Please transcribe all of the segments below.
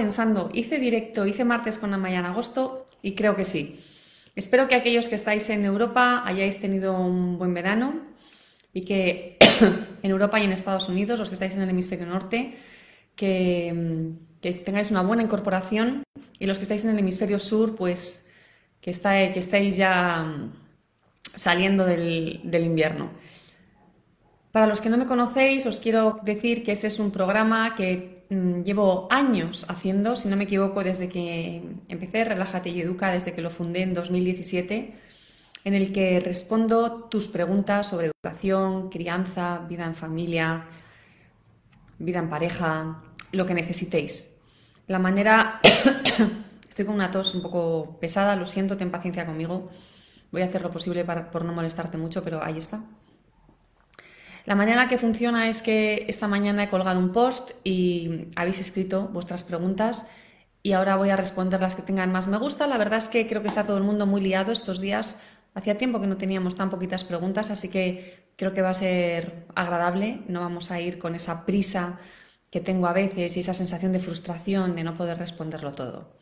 Pensando, hice directo, hice martes con Amaya en agosto y creo que sí. Espero que aquellos que estáis en Europa hayáis tenido un buen verano y que en Europa y en Estados Unidos, los que estáis en el hemisferio norte, que, que tengáis una buena incorporación y los que estáis en el hemisferio sur, pues que, está, que estáis ya saliendo del, del invierno. Para los que no me conocéis, os quiero decir que este es un programa que mm, llevo años haciendo, si no me equivoco, desde que empecé Relájate y Educa, desde que lo fundé en 2017, en el que respondo tus preguntas sobre educación, crianza, vida en familia, vida en pareja, lo que necesitéis. La manera... Estoy con una tos un poco pesada, lo siento, ten paciencia conmigo. Voy a hacer lo posible para, por no molestarte mucho, pero ahí está. La manera que funciona es que esta mañana he colgado un post y habéis escrito vuestras preguntas y ahora voy a responder las que tengan más me gusta. La verdad es que creo que está todo el mundo muy liado estos días. Hacía tiempo que no teníamos tan poquitas preguntas, así que creo que va a ser agradable. No vamos a ir con esa prisa que tengo a veces y esa sensación de frustración de no poder responderlo todo.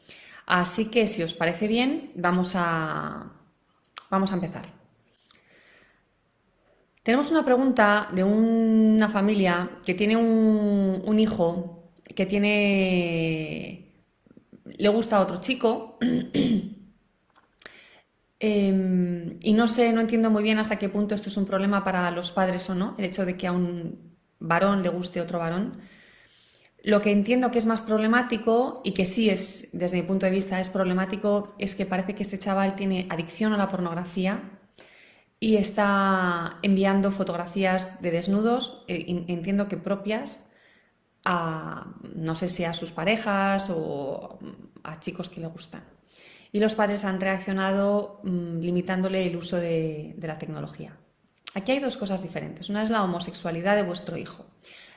Así que si os parece bien, vamos a, vamos a empezar. Tenemos una pregunta de una familia que tiene un, hijo que tiene. le gusta a otro chico. Em, y no sé, no entiendo muy bien hasta qué punto esto es un problema para los padres o no, el hecho de que a un varón le guste otro varón. Lo que entiendo que es más problemático y que sí es, desde mi punto de vista, es problemático, es que parece que este chaval tiene adicción a la pornografía y está enviando fotografías de desnudos, eh, entiendo que propias, a no sé si a sus parejas o a chicos que le gustan. Y los padres han reaccionado mm, limitándole el uso de, de la tecnología. Aquí hay dos cosas diferentes. Una es la homosexualidad de vuestro hijo.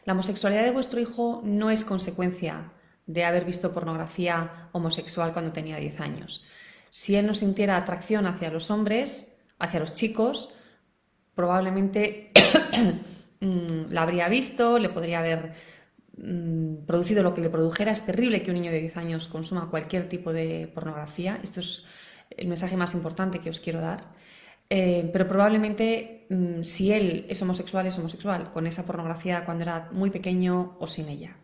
La homosexualidad de vuestro hijo no es consecuencia de haber visto pornografía homosexual cuando tenía 10 años. Si él no sintiera atracción hacia los hombres, hacia los chicos, probablemente mm, la habría visto, le podría haber mm, producido lo que le produjera. Es terrible que un niño de 10 años consuma cualquier tipo de pornografía. Esto es el mensaje más importante que os quiero dar. Eh, pero probablemente mm, si él es homosexual, es homosexual, con esa pornografía cuando era muy pequeño o sin ella.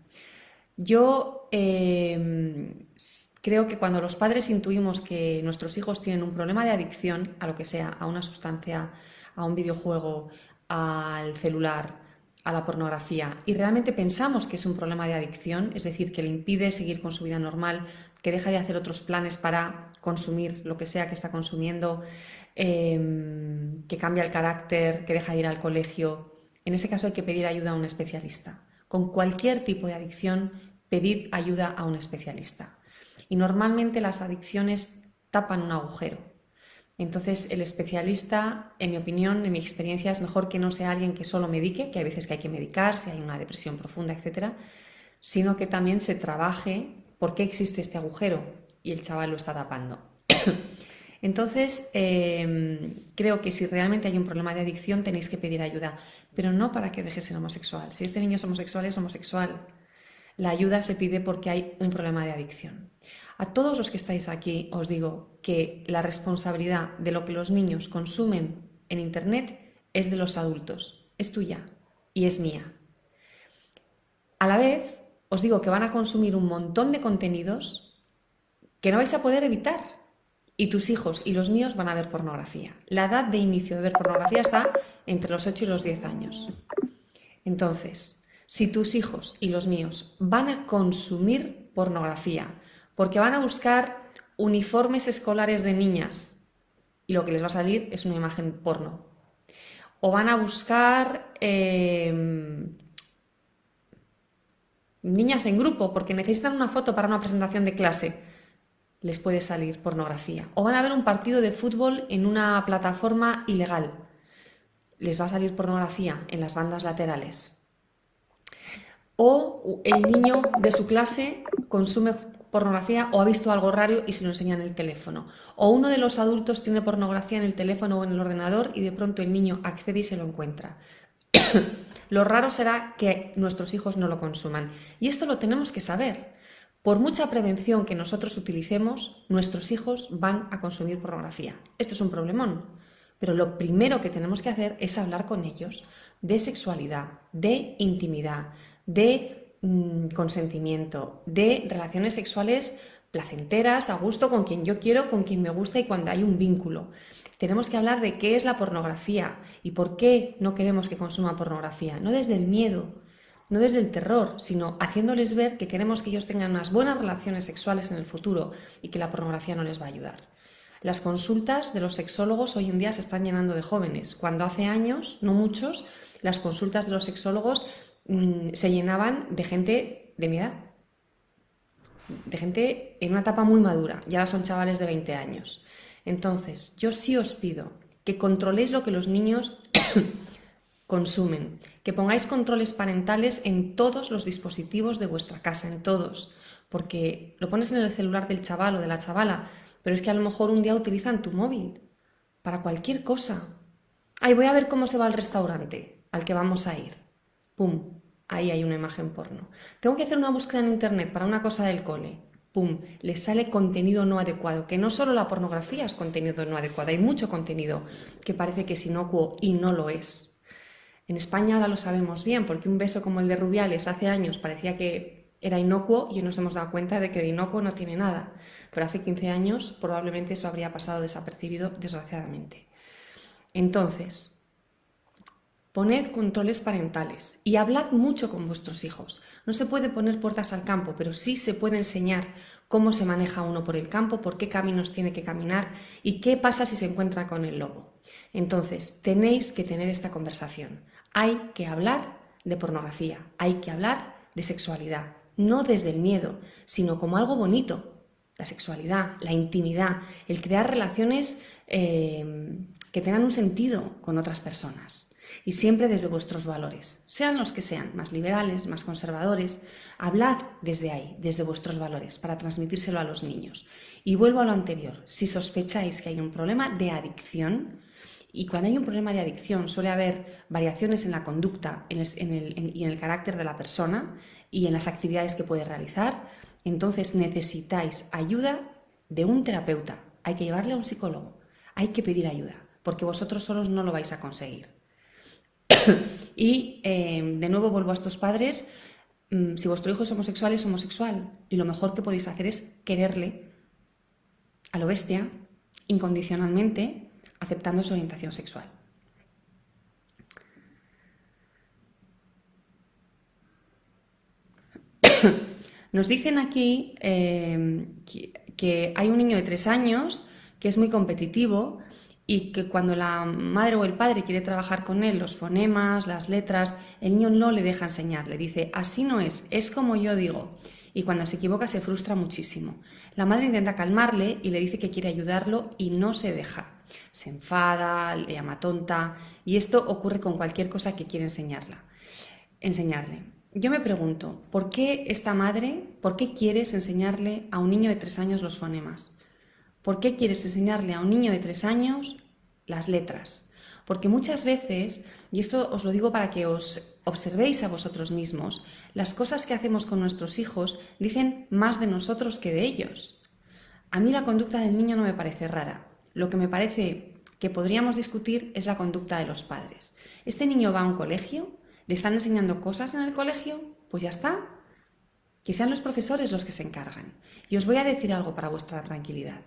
Yo eh, creo que cuando los padres intuimos que nuestros hijos tienen un problema de adicción a lo que sea, a una sustancia, a un videojuego, al celular, a la pornografía, y realmente pensamos que es un problema de adicción, es decir, que le impide seguir con su vida normal, que deja de hacer otros planes para consumir lo que sea que está consumiendo, em, que cambia el carácter, que deja de ir al colegio, en ese caso hay que pedir ayuda a un especialista. Con cualquier tipo de adicción, pedid ayuda a un especialista. Y normalmente las adicciones tapan un agujero. Entonces, el especialista, en mi opinión, en mi experiencia, es mejor que no sea alguien que solo medique, que hay veces que hay que medicar, si hay una depresión profunda, etcétera, sino que también se trabaje por qué existe este agujero y el chaval lo está tapando. Entonces, em, creo que si realmente hay un problema de adicción tenéis que pedir ayuda, pero no para que deje ser homosexual. Si este niño es homosexual, es homosexual. La ayuda se pide porque hay un problema de adicción. A todos los que estáis aquí os digo que la responsabilidad de lo que los niños consumen en Internet es de los adultos, es tuya y es mía. A la vez, os digo que van a consumir un montón de contenidos que no vais a poder evitar. Y tus hijos y los míos van a ver pornografía. La edad de inicio de ver pornografía está entre los 8 y los 10 años. Entonces, si tus hijos y los míos van a consumir pornografía, porque van a buscar uniformes escolares de niñas y lo que les va a salir es una imagen porno, o van a buscar em, niñas en grupo porque necesitan una foto para una presentación de clase, les puede salir pornografía. O van a ver un partido de fútbol en una plataforma ilegal. Les va a salir pornografía en las bandas laterales. O el niño de su clase consume pornografía o ha visto algo raro y se lo enseña en el teléfono. O uno de los adultos tiene pornografía en el teléfono o en el ordenador y de pronto el niño accede y se lo encuentra. lo raro será que nuestros hijos no lo consuman. Y esto lo tenemos que saber. Por mucha prevención que nosotros utilicemos, nuestros hijos van a consumir pornografía. Esto es un problemón. Pero lo primero que tenemos que hacer es hablar con ellos de sexualidad, de intimidad, de mm, consentimiento, de relaciones sexuales placenteras, a gusto, con quien yo quiero, con quien me gusta y cuando hay un vínculo. Tenemos que hablar de qué es la pornografía y por qué no queremos que consuma pornografía, no desde el miedo, no desde el terror, sino haciéndoles ver que queremos que ellos tengan unas buenas relaciones sexuales en el futuro y que la pornografía no les va a ayudar. Las consultas de los sexólogos hoy en día se están llenando de jóvenes, cuando hace años, no muchos, las consultas de los sexólogos mm, se llenaban de gente de mi edad, de gente en una etapa muy madura, y ahora son chavales de 20 años. Entonces, yo sí os pido que controléis lo que los niños consumen, que pongáis controles parentales en todos los dispositivos de vuestra casa, en todos, porque lo pones en el celular del chaval o de la chavala, pero es que a lo mejor un día utilizan tu móvil para cualquier cosa. Ay, voy a ver cómo se va al restaurante al que vamos a ir. ¡Pum! ahí hay una imagen porno. Tengo que hacer una búsqueda en Internet para una cosa del cole. ¡Pum! Le sale contenido no adecuado, que no solo la pornografía es contenido no adecuado, hay mucho contenido que parece que es inocuo y no lo es. En España ahora lo sabemos bien, porque un beso como el de Rubiales hace años parecía que era inocuo y nos hemos dado cuenta de que de inocuo no tiene nada. Pero hace 15 años probablemente eso habría pasado desapercibido, desgraciadamente. Entonces, Poned controles parentales y hablad mucho con vuestros hijos. No se puede poner puertas al campo, pero sí se puede enseñar cómo se maneja uno por el campo, por qué caminos tiene que caminar y qué pasa si se encuentra con el lobo. Entonces, tenéis que tener esta conversación. Hay que hablar de pornografía, hay que hablar de sexualidad, no desde el miedo, sino como algo bonito. La sexualidad, la intimidad, el crear relaciones eh, que tengan un sentido con otras personas y siempre desde vuestros valores, sean los que sean, más liberales, más conservadores, hablad desde ahí, desde vuestros valores, para transmitírselo a los niños. Y vuelvo a lo anterior, si sospecháis que hay un problema de adicción, y cuando hay un problema de adicción suele haber variaciones en la conducta y en el carácter de la persona y en las actividades que puede realizar, entonces necesitáis ayuda de un terapeuta. Hay que llevarle a un psicólogo, hay que pedir ayuda, porque vosotros solos no lo vais a conseguir. y eh, de nuevo vuelvo a estos padres, mm, si vuestro hijo es homosexual, es homosexual. Y lo mejor que podéis hacer es quererle a lo bestia, incondicionalmente, aceptando su orientación sexual. Nos dicen aquí eh, que hay un niño de tres años que es muy competitivo y que cuando la madre o el padre quiere trabajar con él los fonemas, las letras, el niño no le deja enseñar, le dice, así no es, es como yo digo. Y cuando se equivoca se frustra muchísimo. La madre intenta calmarle y le dice que quiere ayudarlo y no se deja. Se enfada, le llama tonta y esto ocurre con cualquier cosa que quiere enseñarla. Enseñarle. Yo me pregunto, ¿por qué esta madre, por qué quieres enseñarle a un niño de tres años los fonemas? ¿Por qué quieres enseñarle a un niño de tres años las letras? Porque muchas veces, y esto os lo digo para que os observéis a vosotros mismos, las cosas que hacemos con nuestros hijos dicen más de nosotros que de ellos. A mí la conducta del niño no me parece rara. Lo que me parece que podríamos discutir es la conducta de los padres. ¿Este niño va a un colegio? ¿Le están enseñando cosas en el colegio? Pues ya está. Que sean los profesores los que se encargan. Y os voy a decir algo para vuestra tranquilidad.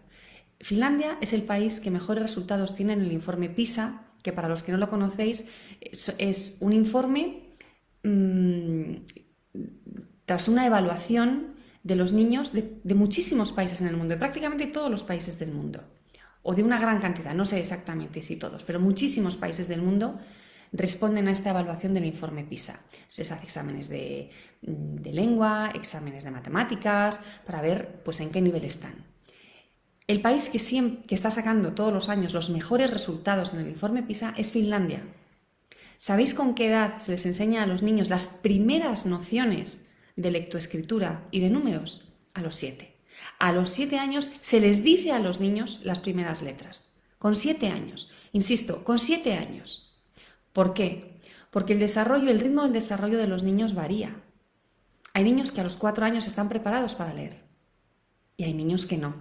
Finlandia es el país que mejores resultados tiene en el informe PISA, que para los que no lo conocéis es, un informe mm, tras una evaluación de los niños de, muchísimos países en el mundo, de prácticamente todos los países del mundo, o de una gran cantidad, no sé exactamente si todos, pero muchísimos países del mundo responden a esta evaluación del informe PISA. Se les hace exámenes de, de lengua, exámenes de matemáticas, para ver pues, en qué nivel están. El país que, siempre, que está sacando todos los años los mejores resultados en el informe PISA es Finlandia. ¿Sabéis con qué edad se les enseña a los niños las primeras nociones de lectoescritura y de números? A los siete. A los siete años se les dice a los niños las primeras letras. Con siete años. Insisto, con siete años. ¿Por qué? Porque el desarrollo, el ritmo del desarrollo de los niños varía. Hay niños que a los cuatro años están preparados para leer y hay niños que no.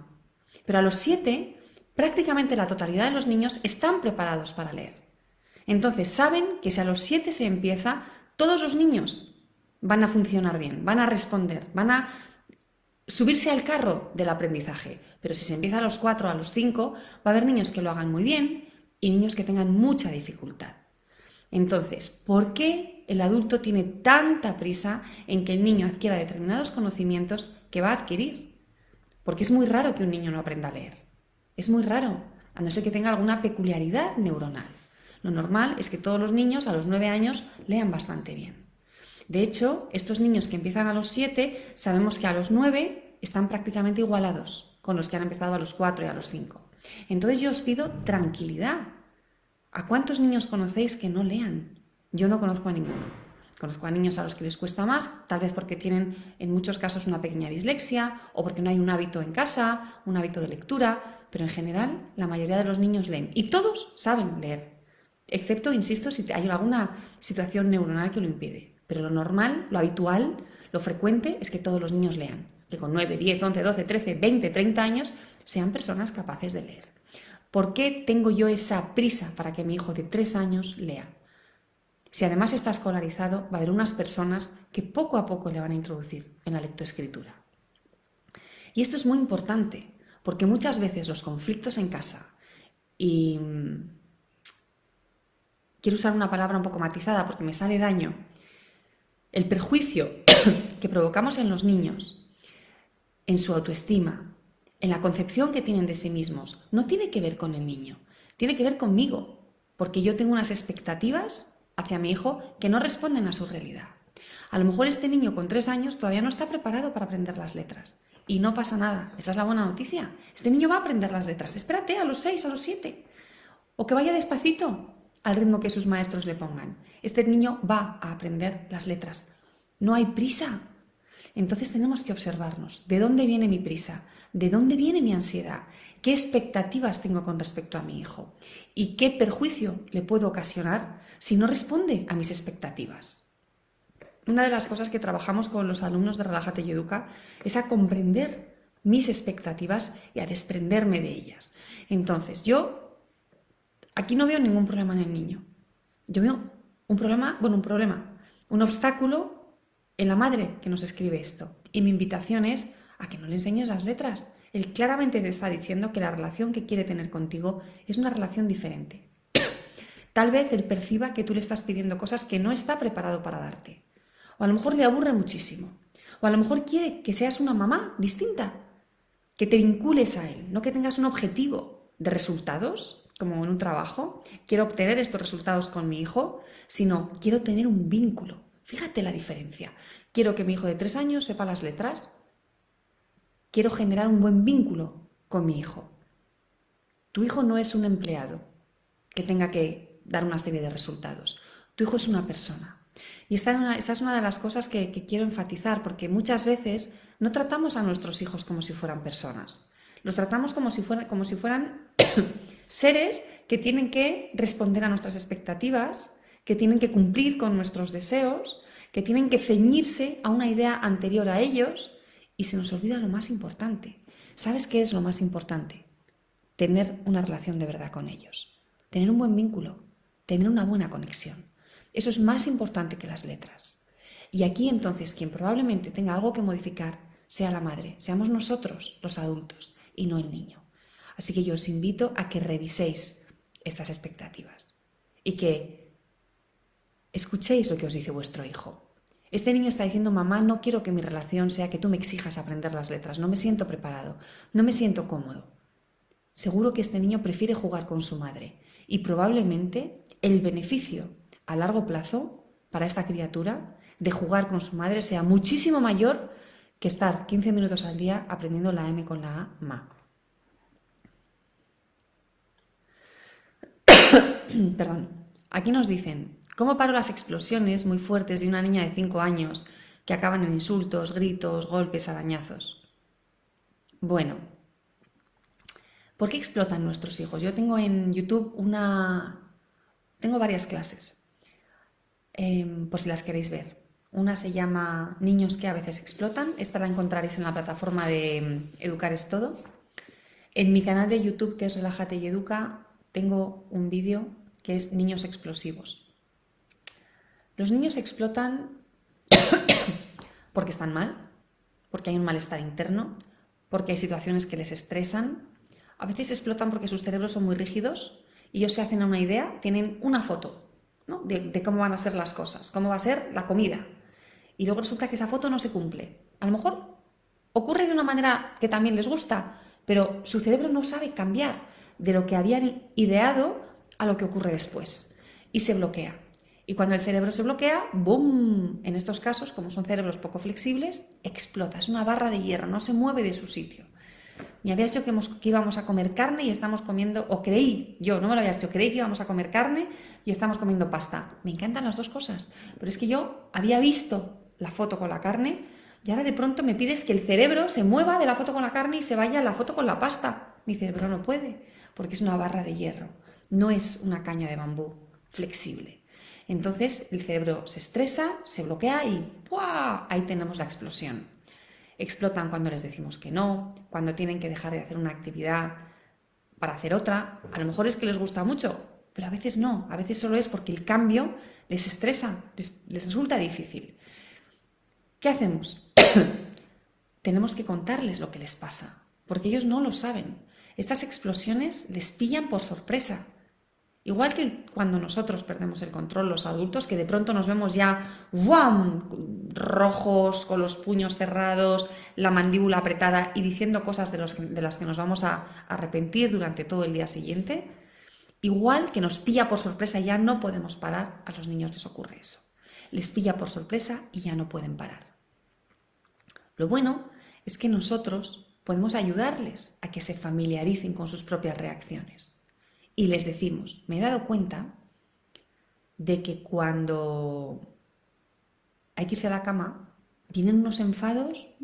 Pero a los siete, prácticamente la totalidad de los niños están preparados para leer. Entonces saben que si a los siete se empieza, todos los niños van a funcionar bien, van a responder, van a subirse al carro del aprendizaje. Pero si se empieza a los cuatro, a los cinco, va a haber niños que lo hagan muy bien y niños que tengan mucha dificultad. Entonces, ¿por qué el adulto tiene tanta prisa en que el niño adquiera determinados conocimientos que va a adquirir? Porque es muy raro que un niño no aprenda a leer. Es muy raro, a no ser que tenga alguna peculiaridad neuronal. Lo normal es que todos los niños a los nueve años lean bastante bien. De hecho, estos niños que empiezan a los siete, sabemos que a los nueve están prácticamente igualados con los que han empezado a los cuatro y a los cinco. Entonces yo os pido tranquilidad. ¿A cuántos niños conocéis que no lean? Yo no conozco a ninguno. Conozco a niños a los que les cuesta más, tal vez porque tienen en muchos casos una pequeña dislexia o porque no hay un hábito en casa, un hábito de lectura, pero en general la mayoría de los niños leen y todos saben leer, excepto, insisto, si hay alguna situación neuronal que lo impide. Pero lo normal, lo habitual, lo frecuente es que todos los niños lean, que con 9, 10, 11, 12, 13, 20, 30 años sean personas capaces de leer. ¿Por qué tengo yo esa prisa para que mi hijo de 3 años lea? Si además está escolarizado, va a haber unas personas que poco a poco le van a introducir en la lectoescritura. Y esto es muy importante, porque muchas veces los conflictos en casa, y mm, quiero usar una palabra un poco matizada porque me sale daño, el perjuicio que provocamos en los niños, en su autoestima, en la concepción que tienen de sí mismos, no tiene que ver con el niño, tiene que ver conmigo, porque yo tengo unas expectativas hacia mi hijo que no responden a su realidad. A lo mejor este niño con tres años todavía no está preparado para aprender las letras. Y no pasa nada, esa es la buena noticia. Este niño va a aprender las letras. Espérate a los seis, a los siete. O que vaya despacito al ritmo que sus maestros le pongan. Este niño va a aprender las letras. No hay prisa. Entonces tenemos que observarnos. ¿De dónde viene mi prisa? ¿De dónde viene mi ansiedad? ¿Qué expectativas tengo con respecto a mi hijo? ¿Y qué perjuicio le puedo ocasionar si no responde a mis expectativas? Una de las cosas que trabajamos con los alumnos de Relájate y Educa es a comprender mis expectativas y a desprenderme de ellas. Entonces, yo aquí no veo ningún problema en el niño. Yo veo un problema, bueno, un problema, un obstáculo en la madre que nos escribe esto. Y mi invitación es a que no le enseñes las letras. Él claramente te está diciendo que la relación que quiere tener contigo es una relación diferente. Tal vez él perciba que tú le estás pidiendo cosas que no está preparado para darte. O a lo mejor le aburre muchísimo. O a lo mejor quiere que seas una mamá distinta, que te vincules a él, no que tengas un objetivo de resultados, como en un trabajo. Quiero obtener estos resultados con mi hijo, sino quiero tener un vínculo. Fíjate la diferencia. Quiero que mi hijo de tres años sepa las letras, Quiero generar un buen vínculo con mi hijo. Tu hijo no es un empleado que tenga que dar una serie de resultados. Tu hijo es una persona. Y esta, es una de las cosas que, quiero enfatizar, porque muchas veces no tratamos a nuestros hijos como si fueran personas. Los tratamos como si, como si fueran seres que tienen que responder a nuestras expectativas, que tienen que cumplir con nuestros deseos, que tienen que ceñirse a una idea anterior a ellos y se nos olvida lo más importante. ¿Sabes qué es lo más importante? Tener una relación de verdad con ellos, tener un buen vínculo, tener una buena conexión. Eso es más importante que las letras. Y aquí entonces quien probablemente tenga algo que modificar sea la madre, seamos nosotros los adultos y no el niño. Así que yo os invito a que reviséis estas expectativas y que Escuchéis lo que os dice vuestro hijo. Este niño está diciendo, mamá, no quiero que mi relación sea que tú me exijas aprender las letras, no me siento preparado, no me siento cómodo. Seguro que este niño prefiere jugar con su madre y probablemente el beneficio a largo plazo para esta criatura de jugar con su madre sea muchísimo mayor que estar 15 minutos al día aprendiendo la M con la A, ma. Perdón. Aquí nos dicen, ¿cómo paro las explosiones muy fuertes de una niña de 5 años que acaban en insultos, gritos, golpes, arañazos? Bueno, ¿por qué explotan nuestros hijos? Yo tengo en YouTube una... Tengo varias clases, em, por si las queréis ver. Una se llama Niños que a veces explotan. Esta la encontraréis en la plataforma de em, Educar es todo. En mi canal de YouTube, que es Relájate y Educa, tengo un vídeo que es Niños explosivos. Los niños explotan porque están mal, porque hay un malestar interno, porque hay situaciones que les estresan. A veces explotan porque sus cerebros son muy rígidos y ellos se hacen una idea, tienen una foto de, cómo van a ser las cosas, cómo va a ser la comida. Y luego resulta que esa foto no se cumple. A lo mejor ocurre de una manera que también les gusta, pero su cerebro no sabe cambiar de lo que habían ideado a lo que ocurre después y se bloquea. Y cuando el cerebro se bloquea, ¡boom! En estos casos, como son cerebros poco flexibles, explota. Es una barra de hierro, no se mueve de su sitio. Me habías dicho que, íbamos a comer carne y estamos comiendo, o creí, yo no me lo habías dicho, creí que íbamos a comer carne y estamos comiendo pasta. Me encantan las dos cosas, pero es que yo había visto la foto con la carne y ahora de pronto me pides que el cerebro se mueva de la foto con la carne y se vaya a la foto con la pasta. Mi cerebro no puede, porque es una barra de hierro, no es una caña de bambú flexible. Entonces el cerebro se estresa, se bloquea y ¡buah! ahí tenemos la explosión. Explotan cuando les decimos que no, cuando tienen que dejar de hacer una actividad para hacer otra. A lo mejor es que les gusta mucho, pero a veces no, a veces solo es porque el cambio les estresa, les, les resulta difícil. ¿Qué hacemos? Tenemos que contarles lo que les pasa, porque ellos no lo saben. Estas explosiones les pillan por sorpresa. Igual que cuando nosotros perdemos el control, los adultos, que de pronto nos vemos ya rojos, con los puños cerrados, la mandíbula apretada y diciendo cosas de, de las que nos vamos a arrepentir durante todo el día siguiente, igual que nos pilla por sorpresa, ya no podemos parar, a los niños les ocurre eso. Les pilla por sorpresa y ya no pueden parar. Lo bueno es que nosotros podemos ayudarles a que se familiaricen con sus propias reacciones. Y les decimos, me he dado cuenta de que cuando hay que irse a la cama, vienen unos enfados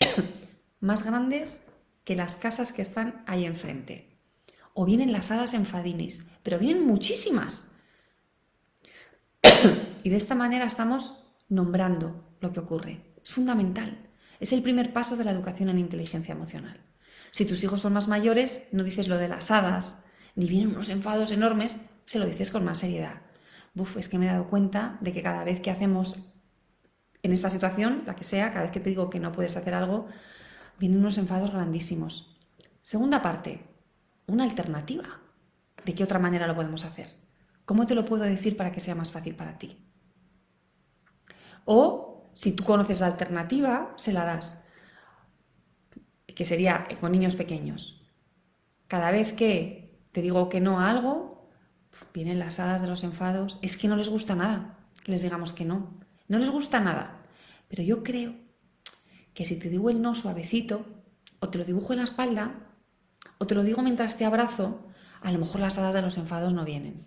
más grandes que las casas que están ahí enfrente. O vienen las hadas enfadinis, pero vienen muchísimas. y de esta manera estamos nombrando lo que ocurre. Es fundamental. Es el primer paso de la educación en inteligencia emocional. Si tus hijos son más mayores, no dices lo de las hadas, vienen unos enfados enormes, se lo dices con más seriedad. Buf, es que me he dado cuenta de que cada vez que hacemos en esta situación, la que sea, cada vez que te digo que no puedes hacer algo, vienen unos enfados grandísimos. Segunda parte, una alternativa. ¿De qué otra manera lo podemos hacer? ¿Cómo te lo puedo decir para que sea más fácil para ti? O si tú conoces la alternativa, se la das, que sería con niños pequeños. Cada vez que te digo que no a algo, vienen las hadas de los enfados, es que no les gusta nada que les digamos que no, no les gusta nada. Pero yo creo que si te digo el no suavecito, o te lo dibujo en la espalda, o te lo digo mientras te abrazo, a lo mejor las hadas de los enfados no vienen.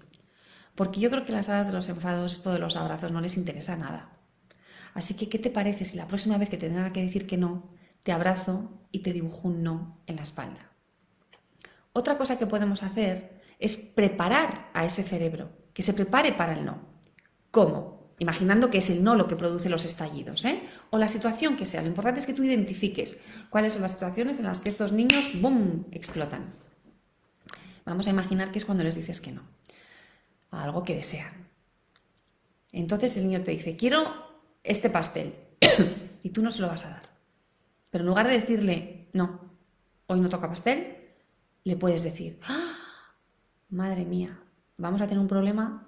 Porque yo creo que las hadas de los enfados, esto de los abrazos, no les interesa nada. Así que, ¿qué te parece si la próxima vez que te tenga que decir que no, te abrazo y te dibujo un no en la espalda? Otra cosa que podemos hacer es preparar a ese cerebro, que se prepare para el no. ¿Cómo? Imaginando que es el no lo que produce los estallidos, ¿eh? O la situación que sea. Lo importante es que tú identifiques cuáles son las situaciones en las que estos niños, ¡boom!, explotan. Vamos a imaginar que es cuando les dices que no, algo que desean. Entonces el niño te dice, quiero este pastel y tú no se lo vas a dar. Pero en lugar de decirle, no, hoy no toca pastel, le puedes decir, ¡Ah! madre mía, vamos a tener un problema,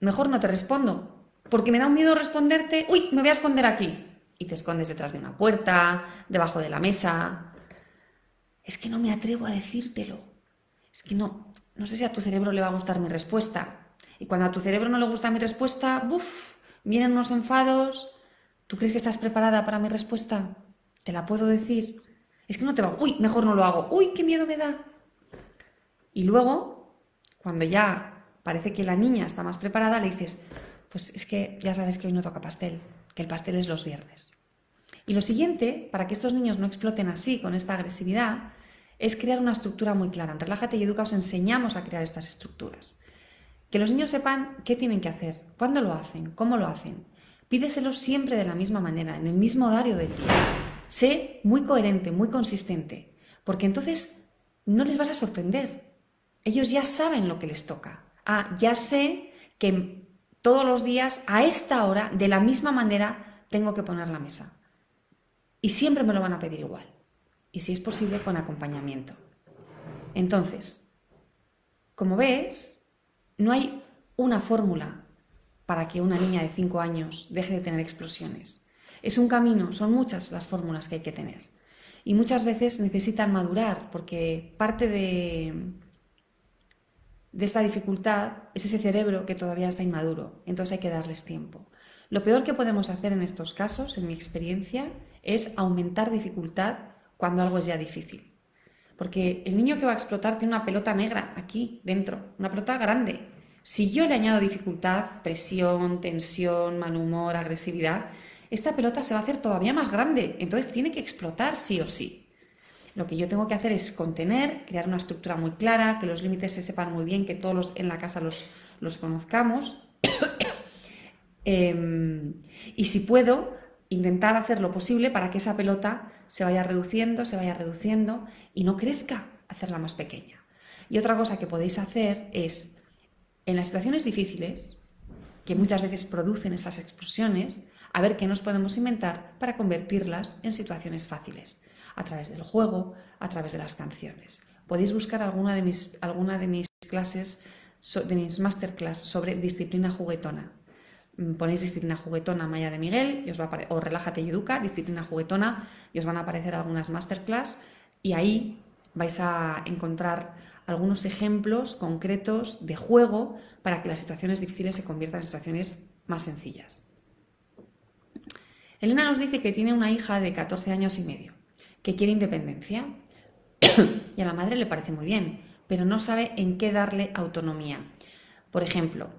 mejor no te respondo, porque me da un miedo responderte, uy, me voy a esconder aquí. Y te escondes detrás de una puerta, debajo de la mesa. Es que no me atrevo a decírtelo. Es que no, no sé si a tu cerebro le va a gustar mi respuesta. Y cuando a tu cerebro no le gusta mi respuesta, ¡buf! vienen unos enfados, ¿tú crees que estás preparada para mi respuesta? ¿Te la puedo decir? Es que no te va, uy, mejor no lo hago, uy, qué miedo me da. Y luego Cuando ya parece que la niña está más preparada, le dices, pues es que ya sabes que hoy no toca pastel, que el pastel es los viernes. Y lo siguiente, para que estos niños no exploten así, con esta agresividad, es crear una estructura muy clara. En Relájate y Educa os enseñamos a crear estas estructuras. Que los niños sepan qué tienen que hacer, cuándo lo hacen, cómo lo hacen. Pídeselo siempre de la misma manera, en el mismo horario del día. Sé muy coherente, muy consistente, porque entonces no les vas a sorprender. Ellos ya saben lo que les toca. Ah, ya sé que todos los días, a esta hora, de la misma manera, tengo que poner la mesa. Y siempre me lo van a pedir igual. Y si es posible, con acompañamiento. Entonces, como ves, no hay una fórmula para que una niña de 5 años deje de tener explosiones. Es un camino, son muchas las fórmulas que hay que tener. Y muchas veces necesitan madurar porque parte de, de esta dificultad es ese cerebro que todavía está inmaduro. Entonces hay que darles tiempo. Lo peor que podemos hacer en estos casos, en mi experiencia, es aumentar dificultad cuando algo es ya difícil. Porque el niño que va a explotar tiene una pelota negra aquí dentro, una pelota grande. Si yo le añado dificultad, presión, tensión, mal humor, agresividad, esta pelota se va a hacer todavía más grande. Entonces tiene que explotar sí o sí. Lo que yo tengo que hacer es contener, crear una estructura muy clara, que los límites se sepan muy bien, que todos en la casa los, los conozcamos. Em, y si puedo, intentar hacer lo posible para que esa pelota se vaya reduciendo, se vaya reduciendo y no crezca, hacerla más pequeña. Y otra cosa que podéis hacer es, en las situaciones difíciles, que muchas veces producen esas explosiones, a ver qué nos podemos inventar para convertirlas en situaciones fáciles, a través del juego, a través de las canciones. Podéis buscar alguna de mis, alguna de mis clases, de mis masterclass sobre disciplina juguetona. Mm, ponéis disciplina juguetona Maya de Miguel y os va o relájate y educa, disciplina juguetona y os van a aparecer algunas masterclass y ahí vais a encontrar algunos ejemplos concretos de juego para que las situaciones difíciles se conviertan en situaciones más sencillas. Elena nos dice que tiene una hija de 14 años y medio, que quiere independencia y a la madre le parece muy bien, pero no sabe en qué darle autonomía. Por ejemplo,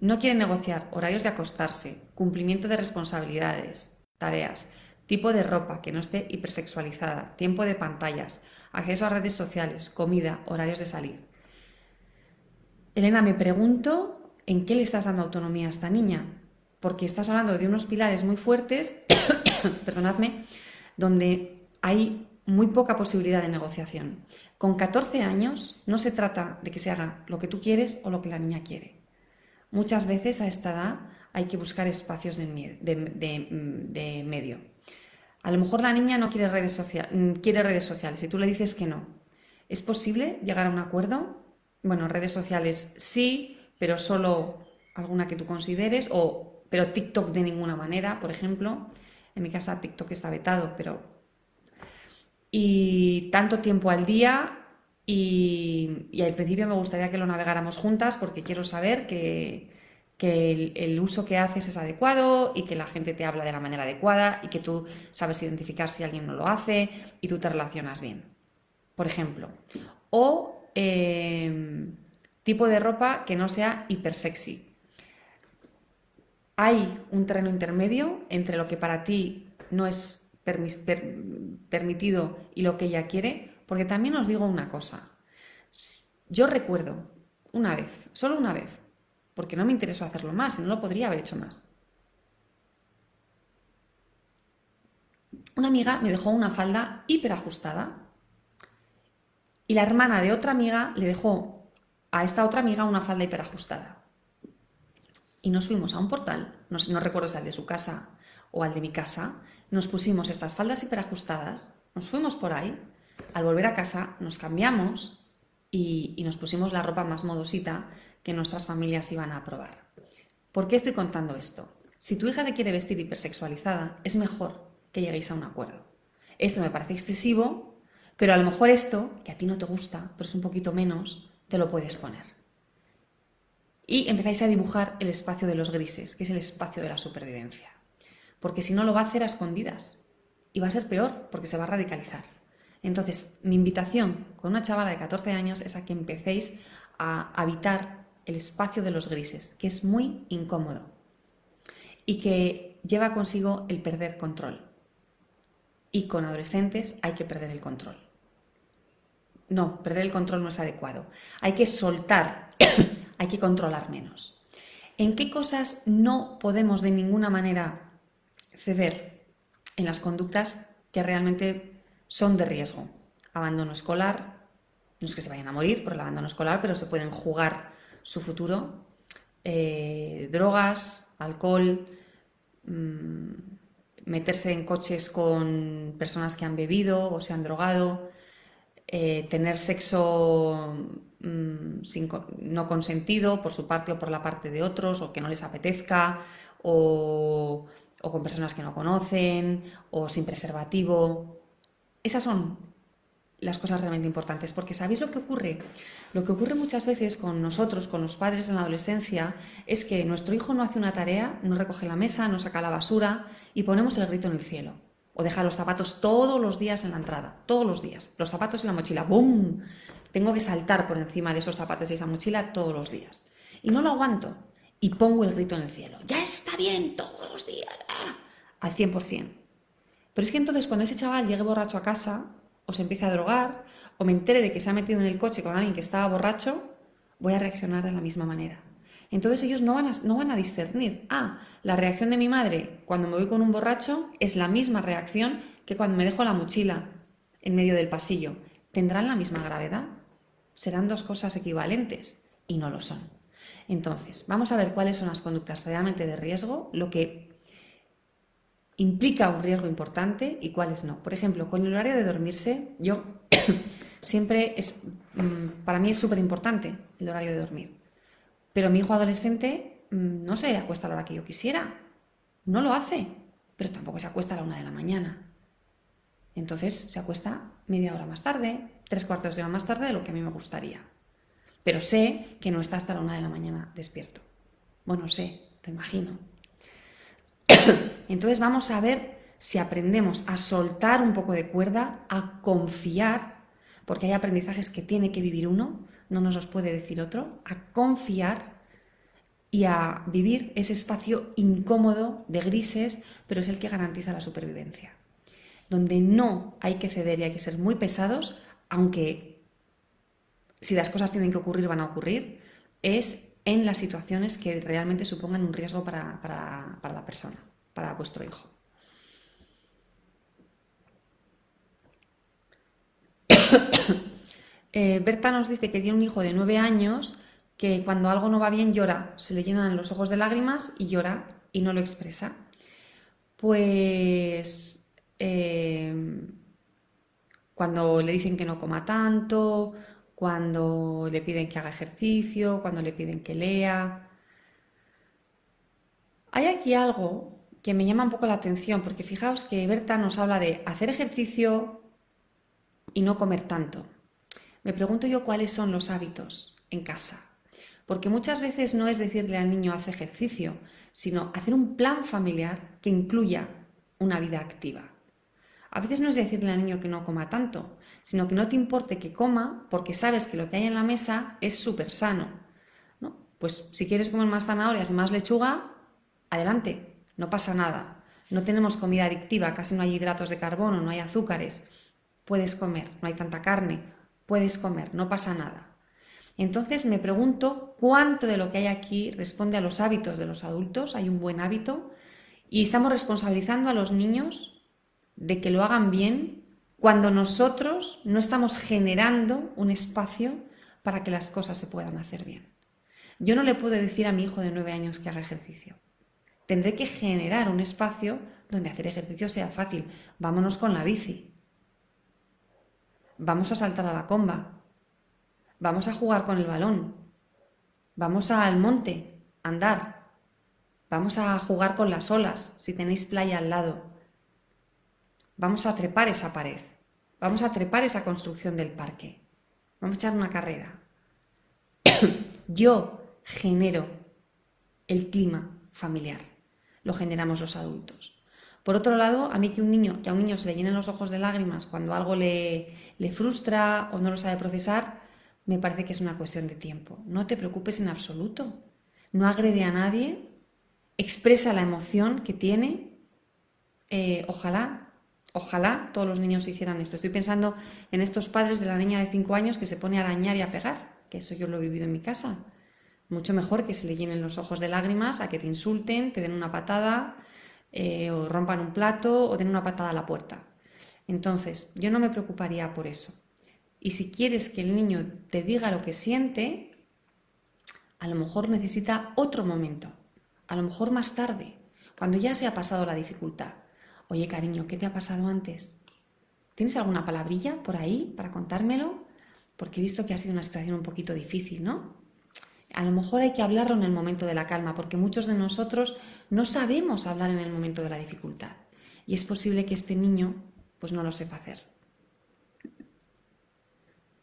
no quiere negociar horarios de acostarse, cumplimiento de responsabilidades, tareas, tipo de ropa que no esté hipersexualizada, tiempo de pantallas, acceso a redes sociales, comida, horarios de salir. Elena, me pregunto en qué le estás dando autonomía a esta niña, porque estás hablando de unos pilares muy fuertes, perdonadme, donde hay muy poca posibilidad de negociación. Con 14 años no se trata de que se haga lo que tú quieres o lo que la niña quiere. Muchas veces a esta edad hay que buscar espacios de, medio. A lo mejor la niña no quiere redes, mm, quiere redes sociales y tú le dices que no. ¿Es posible llegar a un acuerdo? Bueno, redes sociales sí, pero solo alguna que tú consideres, o, pero TikTok de ninguna manera, por ejemplo. En mi casa TikTok está vetado, pero... Y tanto tiempo al día y, al principio me gustaría que lo navegáramos juntas porque quiero saber que, el, uso que haces es adecuado y que la gente te habla de la manera adecuada y que tú sabes identificar si alguien no lo hace y tú te relacionas bien. Por ejemplo. O em, tipo de ropa que no sea hiper sexy. Hay un terreno intermedio entre lo que para ti no es permitido y lo que ella quiere, porque también os digo una cosa. Yo recuerdo una vez, solo una vez, porque no me interesó hacerlo más y no lo podría haber hecho más. Una amiga me dejó una falda hiper ajustada y la hermana de otra amiga le dejó a esta otra amiga una falda hiper ajustada. Y nos fuimos a un portal, no, no recuerdo si al de su casa o al de mi casa, nos pusimos estas faldas hiperajustadas, nos fuimos por ahí al volver a casa nos cambiamos y, nos pusimos la ropa más modosita que nuestras familias iban a probar. ¿Por qué estoy contando esto? Si tu hija se quiere vestir hipersexualizada, es mejor que lleguéis a un acuerdo. Esto me parece excesivo, pero a lo mejor esto, que a ti no te gusta, pero es un poquito menos, te lo puedes poner. Y empezáis a dibujar el espacio de los grises, que es el espacio de la supervivencia. Porque si no lo va a hacer a escondidas. Y va a ser peor, porque se va a radicalizar. Entonces, mi invitación con una chavala de 14 años es a que empecéis a habitar el espacio de los grises, que es muy incómodo y que lleva consigo el perder control. Y con adolescentes hay que perder el control. No, perder el control no es adecuado. Hay que soltar, hay que controlar menos. ¿En qué cosas no podemos de ninguna manera ceder? En las conductas que realmente son de riesgo. Abandono escolar, no es que se vayan a morir por el abandono escolar, pero se pueden jugar su futuro. Eh, drogas, alcohol, mm, meterse en coches con personas que han bebido o se han drogado, eh, tener sexo mm, no consentido por su parte o por la parte de otros, o que no les apetezca, o, o con personas que no conocen, o sin preservativo. Esas son las cosas realmente importantes, porque ¿sabéis lo que ocurre? Lo que ocurre muchas veces con nosotros, con los padres en la adolescencia, es que nuestro hijo no hace una tarea, no recoge la mesa, no saca la basura y ponemos el grito en el cielo. O deja los zapatos todos los días en la entrada, todos los días. Los zapatos en la mochila, ¡bum! Tengo que saltar por encima de esos zapatos y esa mochila todos los días. Y no lo aguanto. Y pongo el grito en el cielo. Ya está bien todos los días. ¡ah! Al 100%. Pero es que entonces cuando ese chaval llegue borracho a casa, o se empiece a drogar, o me entere de que se ha metido en el coche con alguien que estaba borracho, voy a reaccionar de la misma manera. Entonces ellos no van, a, discernir, ah, la reacción de mi madre cuando me voy con un borracho es la misma reacción que cuando me dejo la mochila en medio del pasillo. ¿Tendrán la misma gravedad? Serán dos cosas equivalentes y no lo son. Entonces, vamos a ver cuáles son las conductas realmente de riesgo, lo que implica un riesgo importante y cuáles no. Por ejemplo, con el horario de dormirse, yo siempre es, mm, para mí es súper importante el horario de dormir. Pero mi hijo adolescente mm, no se acuesta a la hora que yo quisiera, no lo hace, pero tampoco se acuesta a la una de la mañana. Entonces se acuesta media hora más tarde, tres cuartos de hora más tarde de lo que a mí me gustaría. Pero sé que no está hasta la una de la mañana despierto. Bueno, sé, lo imagino. Entonces vamos a ver si aprendemos a soltar un poco de cuerda, a confiar, porque hay aprendizajes que tiene que vivir uno, no nos los puede decir otro, a confiar y a vivir ese espacio incómodo de grises, pero es el que garantiza la supervivencia. Donde no hay que ceder y hay que ser muy pesados, aunque si las cosas tienen que ocurrir van a ocurrir, es en las situaciones que realmente supongan un riesgo para, para la persona para vuestro hijo. Eh, Berta nos dice que tiene un hijo de nueve años que cuando algo no va bien llora, se le llenan los ojos de lágrimas y llora y no lo expresa. Pues eh, cuando le dicen que no coma tanto, cuando le piden que haga ejercicio, cuando le piden que lea. Hay aquí algo que me llama un poco la atención, porque fijaos que Berta nos habla de hacer ejercicio y no comer tanto. Me pregunto yo cuáles son los hábitos en casa, porque muchas veces no es decirle al niño hace ejercicio, sino hacer un plan familiar que incluya una vida activa. A veces no es decirle al niño que no coma tanto, sino que no te importe que coma porque sabes que lo que hay en la mesa es súper sano. ¿no? Pues si quieres comer más zanahorias y más lechuga, adelante, no pasa nada. No tenemos comida adictiva, casi no hay hidratos de carbono, no hay azúcares. Puedes comer, no hay tanta carne, puedes comer, no pasa nada. Entonces me pregunto cuánto de lo que hay aquí responde a los hábitos de los adultos, hay un buen hábito, y estamos responsabilizando a los niños de que lo hagan bien cuando nosotros no estamos generando un espacio para que las cosas se puedan hacer bien. Yo no le puedo decir a mi hijo de nueve años que haga ejercicio tendré que generar un espacio donde hacer ejercicio sea fácil. Vámonos con la bici. Vamos a saltar a la comba. Vamos a jugar con el balón. Vamos al monte, andar. Vamos a jugar con las olas, si tenéis playa al lado. Vamos a trepar esa pared. Vamos a trepar esa construcción del parque. Vamos a echar una carrera. Yo genero el clima familiar lo generamos los adultos. Por otro lado, a mí que, un niño, que a un niño se le llenen los ojos de lágrimas cuando algo le, le frustra o no lo sabe procesar, me parece que es una cuestión de tiempo. No te preocupes en absoluto. No agrede a nadie, expresa la emoción que tiene. Eh, ojalá, ojalá todos los niños hicieran esto. Estoy pensando en estos padres de la niña de 5 años que se pone a arañar y a pegar, que eso yo lo he vivido en mi casa. Mucho mejor que se le llenen los ojos de lágrimas a que te insulten, te den una patada, eh, o rompan un plato, o den una patada a la puerta. Entonces, yo no me preocuparía por eso. Y si quieres que el niño te diga lo que siente, a lo mejor necesita otro momento, a lo mejor más tarde, cuando ya se ha pasado la dificultad. Oye, cariño, ¿qué te ha pasado antes? ¿Tienes alguna palabrilla por ahí para contármelo? Porque he visto que ha sido una situación un poquito difícil, ¿no? A lo mejor hay que hablarlo en el momento de la calma, porque muchos de nosotros no sabemos hablar en el momento de la dificultad. Y es posible que este niño pues no lo sepa hacer.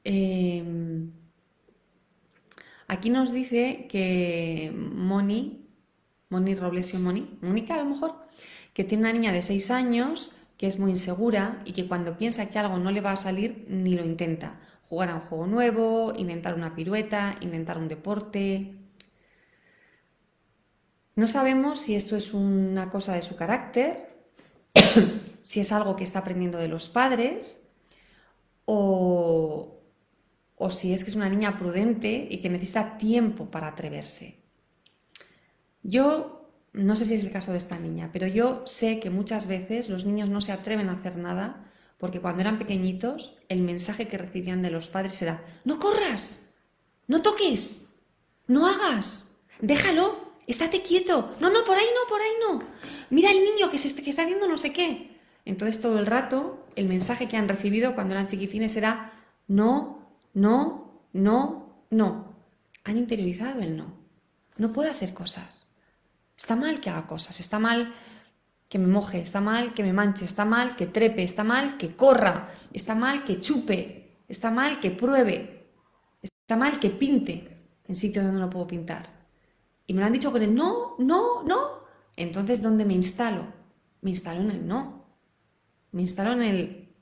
Em, aquí nos dice que Moni, Moni Roblesio Moni, Mónica a lo mejor, que tiene una niña de 6 años que es muy insegura y que cuando piensa que algo no le va a salir ni lo intenta. Jugar a un juego nuevo, intentar una pirueta, intentar un deporte. No sabemos si esto es una cosa de su carácter, si es algo que está aprendiendo de los padres o, o si es que es una niña prudente y que necesita tiempo para atreverse. Yo no sé si es el caso de esta niña, pero yo sé que muchas veces los niños no se atreven a hacer nada porque cuando eran pequeñitos el mensaje que recibían de los padres era, no corras, no toques, no hagas, déjalo, estate quieto, no, no, por ahí no, por ahí no, mira el niño que, se, que está haciendo no sé qué. Entonces todo el rato el mensaje que han recibido cuando eran chiquitines era, no, no, no, no. Han interiorizado el no. No puede hacer cosas. Está mal que haga cosas, está mal que me moje, está mal que me manche, está mal que trepe, está mal que corra, está mal que chupe, está mal que pruebe, está mal que pinte en sitios donde no puedo pintar. Y me lo han dicho con el no, no, no. Entonces, ¿dónde me instalo? Me instalo en el no. Me instalo en el,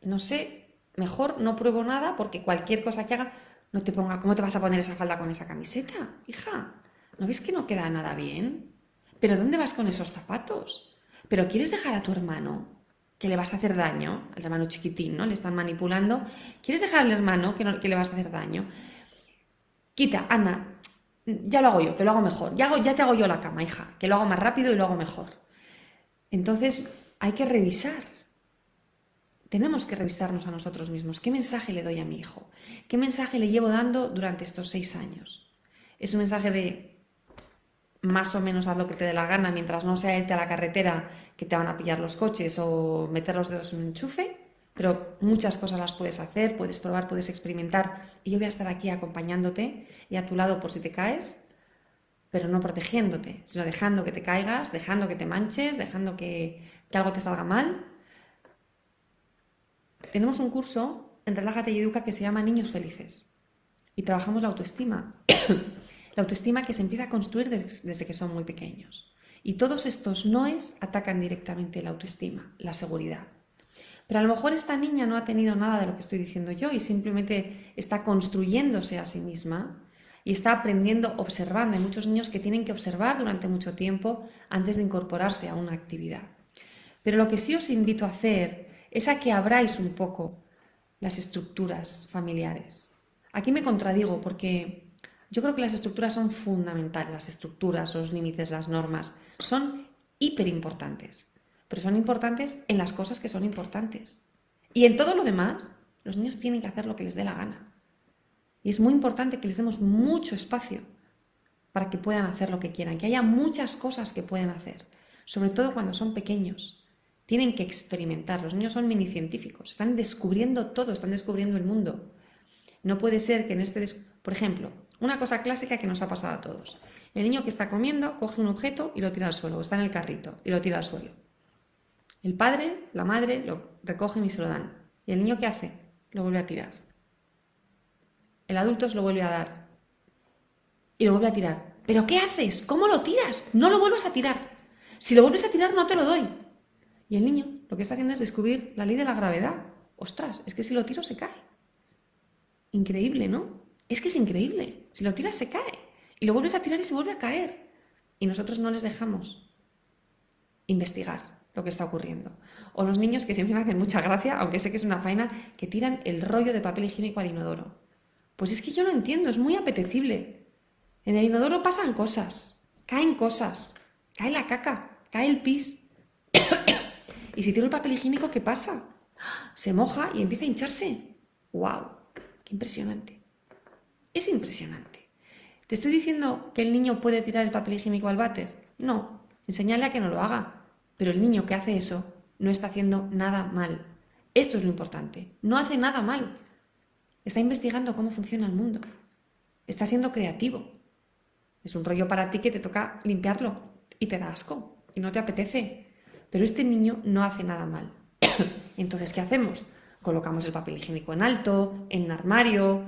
no sé, Mejor no pruebo nada porque cualquier cosa que haga, no te ponga, ¿cómo te vas a poner esa falda con esa camiseta? Hija, ¿no ves que no queda nada bien? ¿Pero dónde vas con esos zapatos? ¿Pero quieres dejar a tu hermano que le vas a hacer daño? Al hermano chiquitín, ¿no? Le están manipulando. ¿Quieres dejar al hermano que, que le vas a hacer daño? Quita, anda, ya lo hago yo, que lo hago mejor. Ya, ya te hago yo la cama, hija, que lo hago más rápido y lo hago mejor. Entonces, hay que revisar tenemos que revisarnos a nosotros mismos. ¿Qué mensaje le doy a mi hijo? ¿Qué mensaje le llevo dando durante estos seis años? ¿Es un mensaje de más o menos haz lo que te dé la gana mientras no sea irte a la carretera que te van a pillar los coches o meter los dedos en un enchufe? Pero muchas cosas las puedes hacer, puedes probar, puedes experimentar y yo voy a estar aquí acompañándote y a tu lado por si te caes, pero no protegiéndote, sino dejando que te caigas, dejando que te manches, dejando que, que algo te salga mal tenemos un curso en Relájate y Educa que se llama Niños Felices y trabajamos la autoestima. la autoestima que se empieza a construir desde, que son muy pequeños. Y todos estos noes atacan directamente la autoestima, la seguridad. Pero a lo mejor esta niña no ha tenido nada de lo que estoy diciendo yo y simplemente está construyéndose a sí misma y está aprendiendo observando. Hay muchos niños que tienen que observar durante mucho tiempo antes de incorporarse a una actividad. Pero lo que sí os invito a hacer es a que abráis un poco las estructuras familiares. Aquí me contradigo porque yo creo que las estructuras son fundamentales, las estructuras, los límites, las normas, son hiper importantes, pero son importantes en las cosas que son importantes. Y en todo lo demás, los niños tienen que hacer lo que les dé la gana. Y es muy importante que les demos mucho espacio para que puedan hacer lo que quieran, que haya muchas cosas que pueden hacer, sobre todo cuando son pequeños. Tienen que experimentar. Los niños son mini científicos, están descubriendo todo, están descubriendo el mundo. No puede ser que en este... Por ejemplo, una cosa clásica que nos ha pasado a todos. El niño que está comiendo coge un objeto y lo tira al suelo, o está en el carrito y lo tira al suelo. El padre, la madre, lo recogen y se lo dan. ¿Y el niño qué hace? Lo vuelve a tirar. El adulto se lo vuelve a dar. Y lo vuelve a tirar. ¿Pero qué haces? ¿Cómo lo tiras? No lo vuelvas a tirar. Si lo vuelves a tirar, no te lo doy. Y el niño lo que está haciendo es descubrir la ley de la gravedad. Ostras, es que si lo tiro se cae. Increíble, ¿no? Es que es increíble. Si lo tiras se cae. Y lo vuelves a tirar y se vuelve a caer. Y nosotros no les dejamos investigar lo que está ocurriendo. O los niños que siempre me hacen mucha gracia, aunque sé que es una faena, que tiran el rollo de papel higiénico al inodoro. Pues es que yo no entiendo, es muy apetecible. En el inodoro pasan cosas, caen cosas, cae la caca, cae el pis. y si tiro el papel higiénico, ¿qué pasa? Se moja y empieza a hincharse. ¡Wow! ¡Qué impresionante! Es impresionante. ¿Te estoy diciendo que el niño puede tirar el papel higiénico al váter? No, enseñale a que no lo haga. Pero el niño que hace eso no está haciendo nada mal. Esto es lo importante. No hace nada mal. Está investigando cómo funciona el mundo. Está siendo creativo. Es un rollo para ti que te toca limpiarlo y te da asco y no te apetece. Pero este niño no hace nada mal. Entonces, ¿qué hacemos? Colocamos el papel higiénico en alto, en un armario,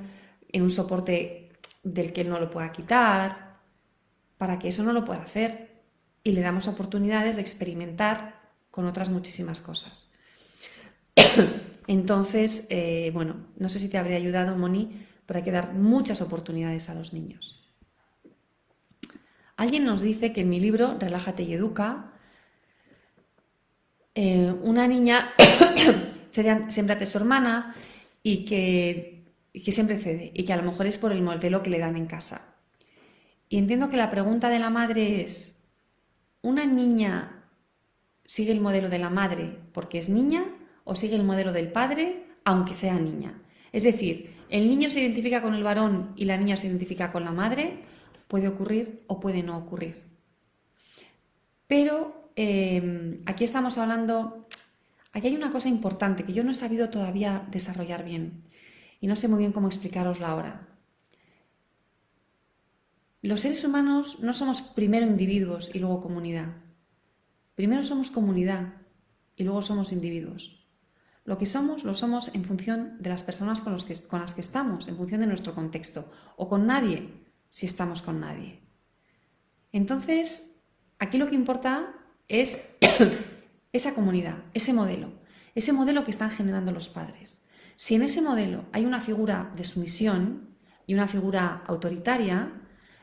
en un soporte del que él no lo pueda quitar, para que eso no lo pueda hacer y le damos oportunidades de experimentar con otras muchísimas cosas. Entonces, eh, bueno, no sé si te habría ayudado, Moni, pero hay que dar muchas oportunidades a los niños. Alguien nos dice que en mi libro, Relájate y Educa, eh, una niña siempre hace su hermana y que, y que siempre cede, y que a lo mejor es por el modelo que le dan en casa. Y entiendo que la pregunta de la madre es, ¿una niña sigue el modelo de la madre porque es niña o sigue el modelo del padre aunque sea niña? Es decir, el niño se identifica con el varón y la niña se identifica con la madre, puede ocurrir o puede no ocurrir. Pero em, aquí estamos hablando, aquí hay una cosa importante que yo no he sabido todavía desarrollar bien y no sé muy bien cómo explicarosla ahora. Los seres humanos no somos primero individuos y luego comunidad. Primero somos comunidad y luego somos individuos. Lo que somos lo somos en función de las personas con, las que estamos, en función de nuestro contexto, o con nadie si estamos con nadie. Entonces, aquí lo que importa es esa comunidad, ese modelo, ese modelo que están generando los padres. Si en ese modelo hay una figura de sumisión y una figura autoritaria,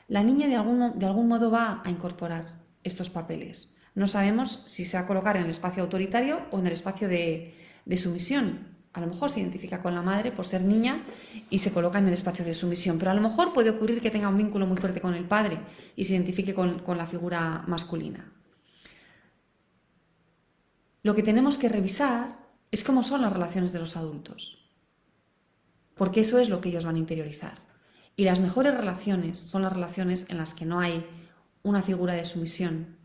la niña de algún, de algún modo va a incorporar estos papeles. No sabemos si se va a colocar en el espacio autoritario o en el espacio de, sumisión. A lo mejor se identifica con la madre por ser niña y se coloca en el espacio de sumisión, pero a lo mejor puede ocurrir que tenga un vínculo muy fuerte con el padre y se identifique con, con la figura masculina. Lo que tenemos que revisar es cómo son las relaciones de los adultos, porque eso es lo que ellos van a interiorizar. Y las mejores relaciones son las relaciones en las que no hay una figura de sumisión.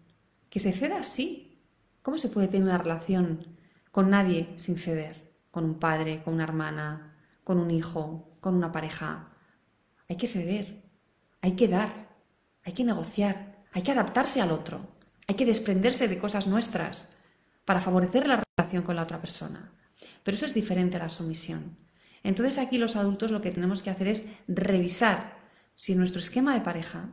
Que se ceda así. ¿Cómo se puede tener una relación con nadie sin ceder? Con un padre, con una hermana, con un hijo, con una pareja. Hay que ceder, hay que dar, hay que negociar, hay que adaptarse al otro, hay que desprenderse de cosas nuestras para favorecer la con la otra persona. Pero eso es diferente a la sumisión. Entonces aquí los adultos lo que tenemos que hacer es revisar si en nuestro esquema de pareja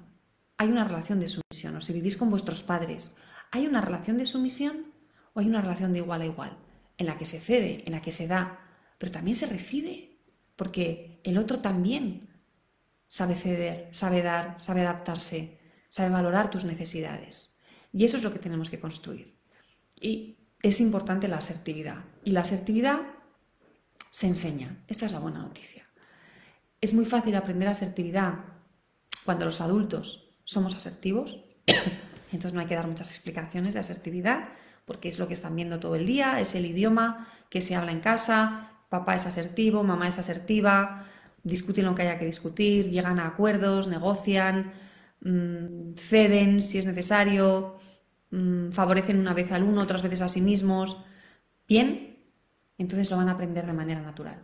hay una relación de sumisión o si vivís con vuestros padres, ¿hay una relación de sumisión o hay una relación de igual a igual? En la que se cede, en la que se da, pero también se recibe, porque el otro también sabe ceder, sabe dar, sabe adaptarse, sabe valorar tus necesidades. Y eso es lo que tenemos que construir. Y es importante la asertividad. Y la asertividad se enseña. Esta es la buena noticia. Es muy fácil aprender asertividad cuando los adultos somos asertivos. Entonces no hay que dar muchas explicaciones de asertividad porque es lo que están viendo todo el día, es el idioma que se habla en casa, papá es asertivo, mamá es asertiva, discuten lo que haya que discutir, llegan a acuerdos, negocian, mm, ceden si es necesario, mm, favorecen una vez al uno, otras veces a sí mismos. Bien, entonces lo van a aprender de manera natural.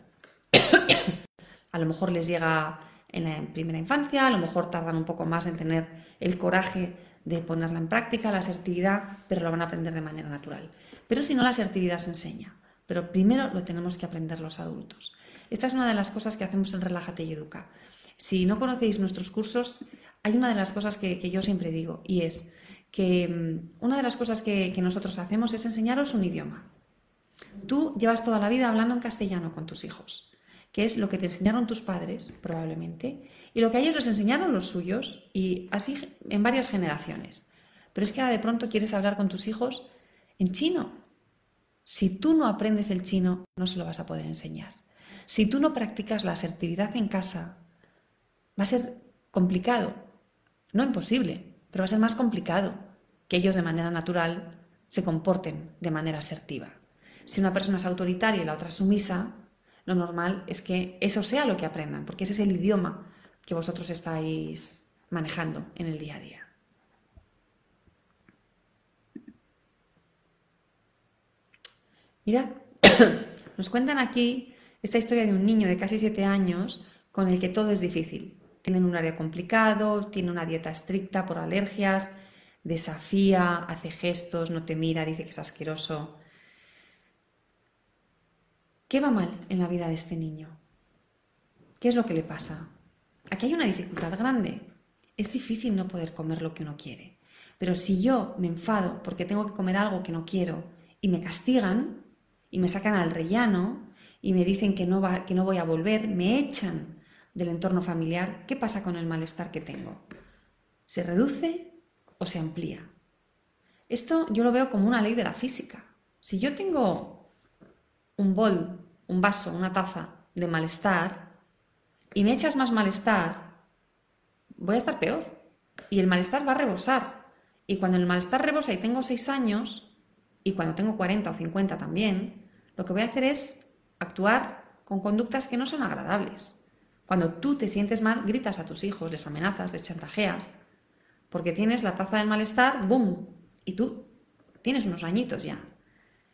a lo mejor les llega en la primera infancia, a lo mejor tardan un poco más en tener el coraje de ponerla en práctica, la asertividad, pero lo van a aprender de manera natural. Pero si no, la asertividad se enseña. Pero primero lo tenemos que aprender los adultos. Esta es una de las cosas que hacemos en Relájate y Educa. Si no conocéis nuestros cursos, hay una de las cosas que, yo siempre digo y es que mm, una de las cosas que nosotros hacemos es enseñaros un idioma. Tú llevas toda la vida hablando en castellano con tus hijos. que es lo que te enseñaron tus padres, probablemente, y lo que a ellos les enseñaron los suyos, y así en varias generaciones. Pero es que ahora de pronto quieres hablar con tus hijos en chino. Si tú no aprendes el chino, no se lo vas a poder enseñar. Si tú no practicas la asertividad en casa, va a ser complicado. No imposible, pero va a ser más complicado que ellos de manera natural se comporten de manera asertiva. Si una persona es autoritaria y la otra es sumisa, lo normal es que eso sea lo que aprendan, porque ese es el idioma que vosotros estáis manejando en el día a día. Mirad, nos cuentan aquí esta historia de un niño de casi siete años con el que todo es difícil. Tiene un área complicado, tiene una dieta estricta por alergias, desafía, hace gestos, no te mira, dice que es asqueroso. ¿Qué va mal en la vida de este niño? ¿Qué es lo que le pasa? Aquí hay una dificultad grande. Es difícil no poder comer lo que uno quiere. Pero si yo me enfado porque tengo que comer algo que no quiero y me castigan y me sacan al rellano y me dicen que no, va, que no voy a volver, me echan del entorno familiar, ¿qué pasa con el malestar que tengo? ¿Se reduce o se amplía? Esto yo lo veo como una ley de la física. Si yo tengo un bol, un vaso, una taza de malestar y me echas más malestar, voy a estar peor. Y el malestar va a rebosar. Y cuando el malestar rebosa y tengo 6 años, y cuando tengo 40 o 50 también, lo que voy a hacer es actuar con conductas que no son agradables. Cuando tú te sientes mal, gritas a tus hijos, les amenazas, les chantajeas, porque tienes la taza del malestar, ¡boom! Y tú tienes unos añitos ya.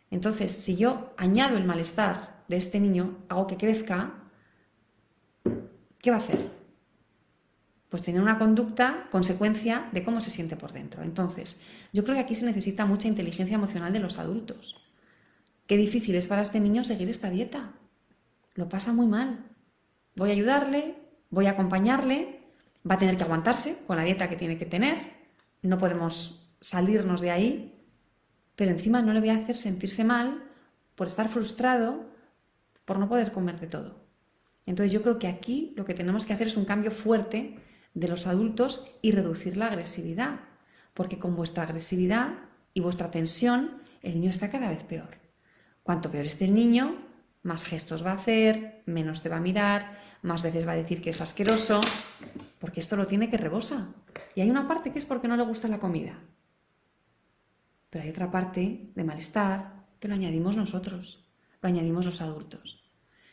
Entonces, si yo añado el malestar de este niño, hago que crezca, ¿qué va a hacer? Pues tener una conducta consecuencia de cómo se siente por dentro. Entonces, yo creo que aquí se necesita mucha inteligencia emocional de los adultos. Qué difícil es para este niño seguir esta dieta. Lo pasa muy mal. Voy a ayudarle, voy a acompañarle, va a tener que aguantarse con la dieta que tiene que tener. No podemos salirnos de ahí pero encima no le voy a hacer sentirse mal por estar frustrado, por no poder comer de todo. Entonces yo creo que aquí lo que tenemos que hacer es un cambio fuerte de los adultos y reducir la agresividad, porque con vuestra agresividad y vuestra tensión el niño está cada vez peor. Cuanto peor esté el niño, más gestos va a hacer, menos te va a mirar, más veces va a decir que es asqueroso, porque esto lo tiene que rebosa. Y hay una parte que es porque no le gusta la comida. Pero hay otra parte de malestar que lo añadimos nosotros, lo añadimos los adultos.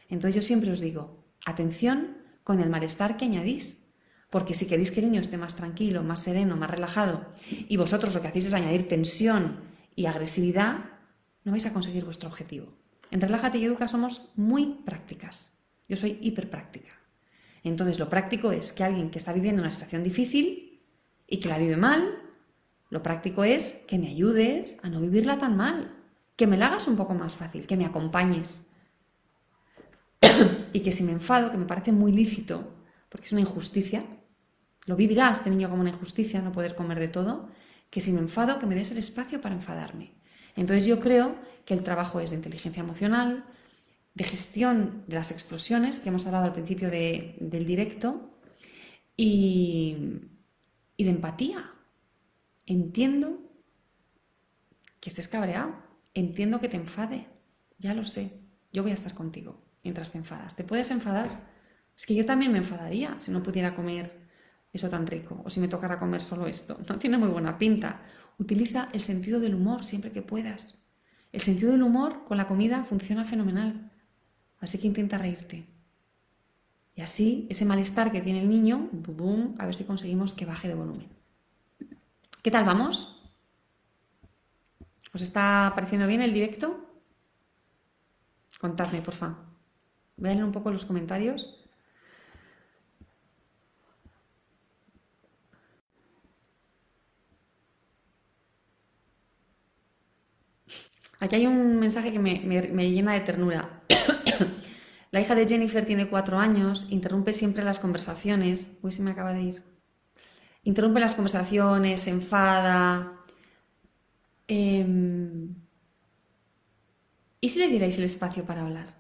Entonces yo siempre os digo, atención con el malestar que añadís, porque si queréis que el niño esté más tranquilo, más sereno, más relajado, y vosotros lo que hacéis es añadir tensión y agresividad, no vais a conseguir vuestro objetivo. En Relájate y Educa somos muy prácticas. Yo soy hiperpráctica. Entonces lo práctico es que alguien que está viviendo una situación difícil y que la vive mal, lo práctico es que me ayudes a no vivirla tan mal, que me la hagas un poco más fácil, que me acompañes. y que si me enfado, que me parece muy lícito, porque es una injusticia, lo vivirá este niño como una injusticia, no poder comer de todo, que si me enfado, que me des el espacio para enfadarme. Entonces yo creo que el trabajo es de inteligencia emocional, de gestión de las explosiones, que hemos hablado al principio del directo, y, y de empatía, Entiendo que estés cabreado, entiendo que te enfade, ya lo sé, yo voy a estar contigo mientras te enfadas. ¿Te puedes enfadar? Es que yo también me enfadaría si no pudiera comer eso tan rico o si me tocara comer solo esto. No tiene muy buena pinta. Utiliza el sentido del humor siempre que puedas. El sentido del humor con la comida funciona fenomenal. Así que intenta reírte. Y así, ese malestar que tiene el niño, boom, a ver si conseguimos que baje de volumen. ¿Qué tal vamos? ¿Os está pareciendo bien el directo? Contadme, por favor. Leer un poco los comentarios. Aquí hay un mensaje que me, me llena de ternura. La hija de Jennifer tiene cuatro años, interrumpe siempre las conversaciones. Uy, se me acaba de ir interrumpe las conversaciones, se enfada. Em, ¿Y si le dierais el espacio para hablar?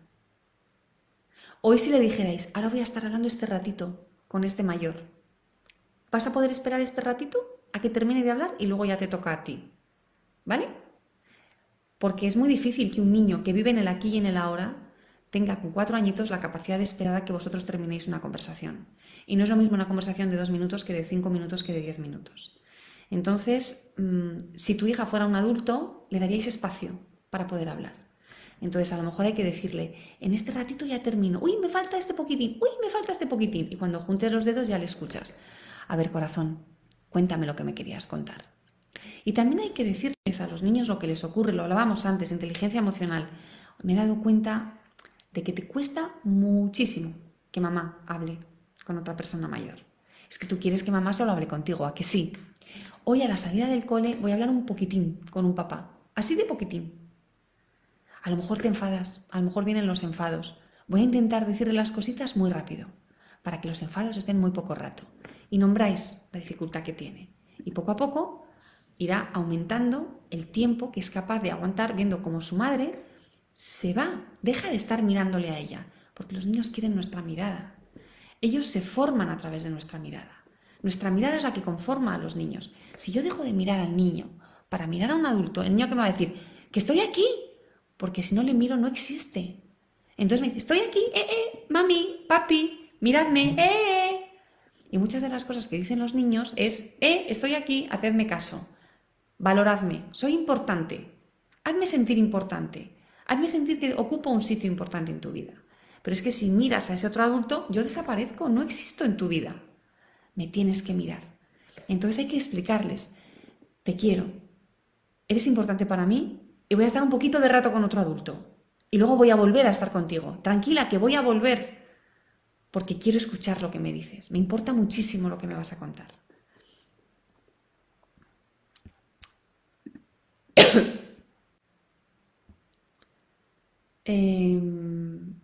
Hoy si le dijerais, ahora voy a estar hablando este ratito con este mayor, ¿vas a poder esperar este ratito a que termine de hablar y luego ya te toca a ti? ¿Vale? Porque es muy difícil que un niño que vive en el aquí y en el ahora tenga con cuatro añitos la capacidad de esperar a que vosotros terminéis una conversación. Y no es lo mismo una conversación de dos minutos que de cinco minutos que de diez minutos. Entonces, mm, si tu hija fuera un adulto, le daríais espacio para poder hablar. Entonces, a lo mejor hay que decirle, en este ratito ya termino, uy, me falta este poquitín, uy, me falta este poquitín. Y cuando juntes los dedos ya le escuchas. A ver, corazón, cuéntame lo que me querías contar. Y también hay que decirles a los niños lo que les ocurre, lo hablábamos antes, inteligencia emocional. Me he dado cuenta de que te cuesta muchísimo que mamá hable con otra persona mayor. Es que tú quieres que mamá solo hable contigo, ¿a que sí? Hoy a la salida del cole voy a hablar un poquitín con un papá, así de poquitín. A lo mejor te enfadas, a lo mejor vienen los enfados. Voy a intentar decirle las cositas muy rápido, para que los enfados estén muy poco rato. Y nombráis la dificultad que tiene. Y poco a poco irá aumentando el tiempo que es capaz de aguantar viendo cómo su madre se va, deja de estar mirándole a ella, porque los niños quieren nuestra mirada. Ellos se forman a través de nuestra mirada. Nuestra mirada es la que conforma a los niños. Si yo dejo de mirar al niño para mirar a un adulto, el niño que me va a decir, que estoy aquí, porque si no le miro no existe. Entonces me dice, estoy aquí, eh, eh, mami, papi, miradme, eh, eh. Y muchas de las cosas que dicen los niños es, eh, estoy aquí, hacedme caso valoradme, soy importante, hazme sentir importante, hazme sentir que ocupo un sitio importante en tu vida. Pero es que si miras a ese otro adulto, yo desaparezco, no existo en tu vida. Me tienes que mirar. Entonces hay que explicarles, te quiero, eres importante para mí y voy a estar un poquito de rato con otro adulto. Y luego voy a volver a estar contigo. Tranquila, que voy a volver porque quiero escuchar lo que me dices. Me importa muchísimo lo que me vas a contar. Em,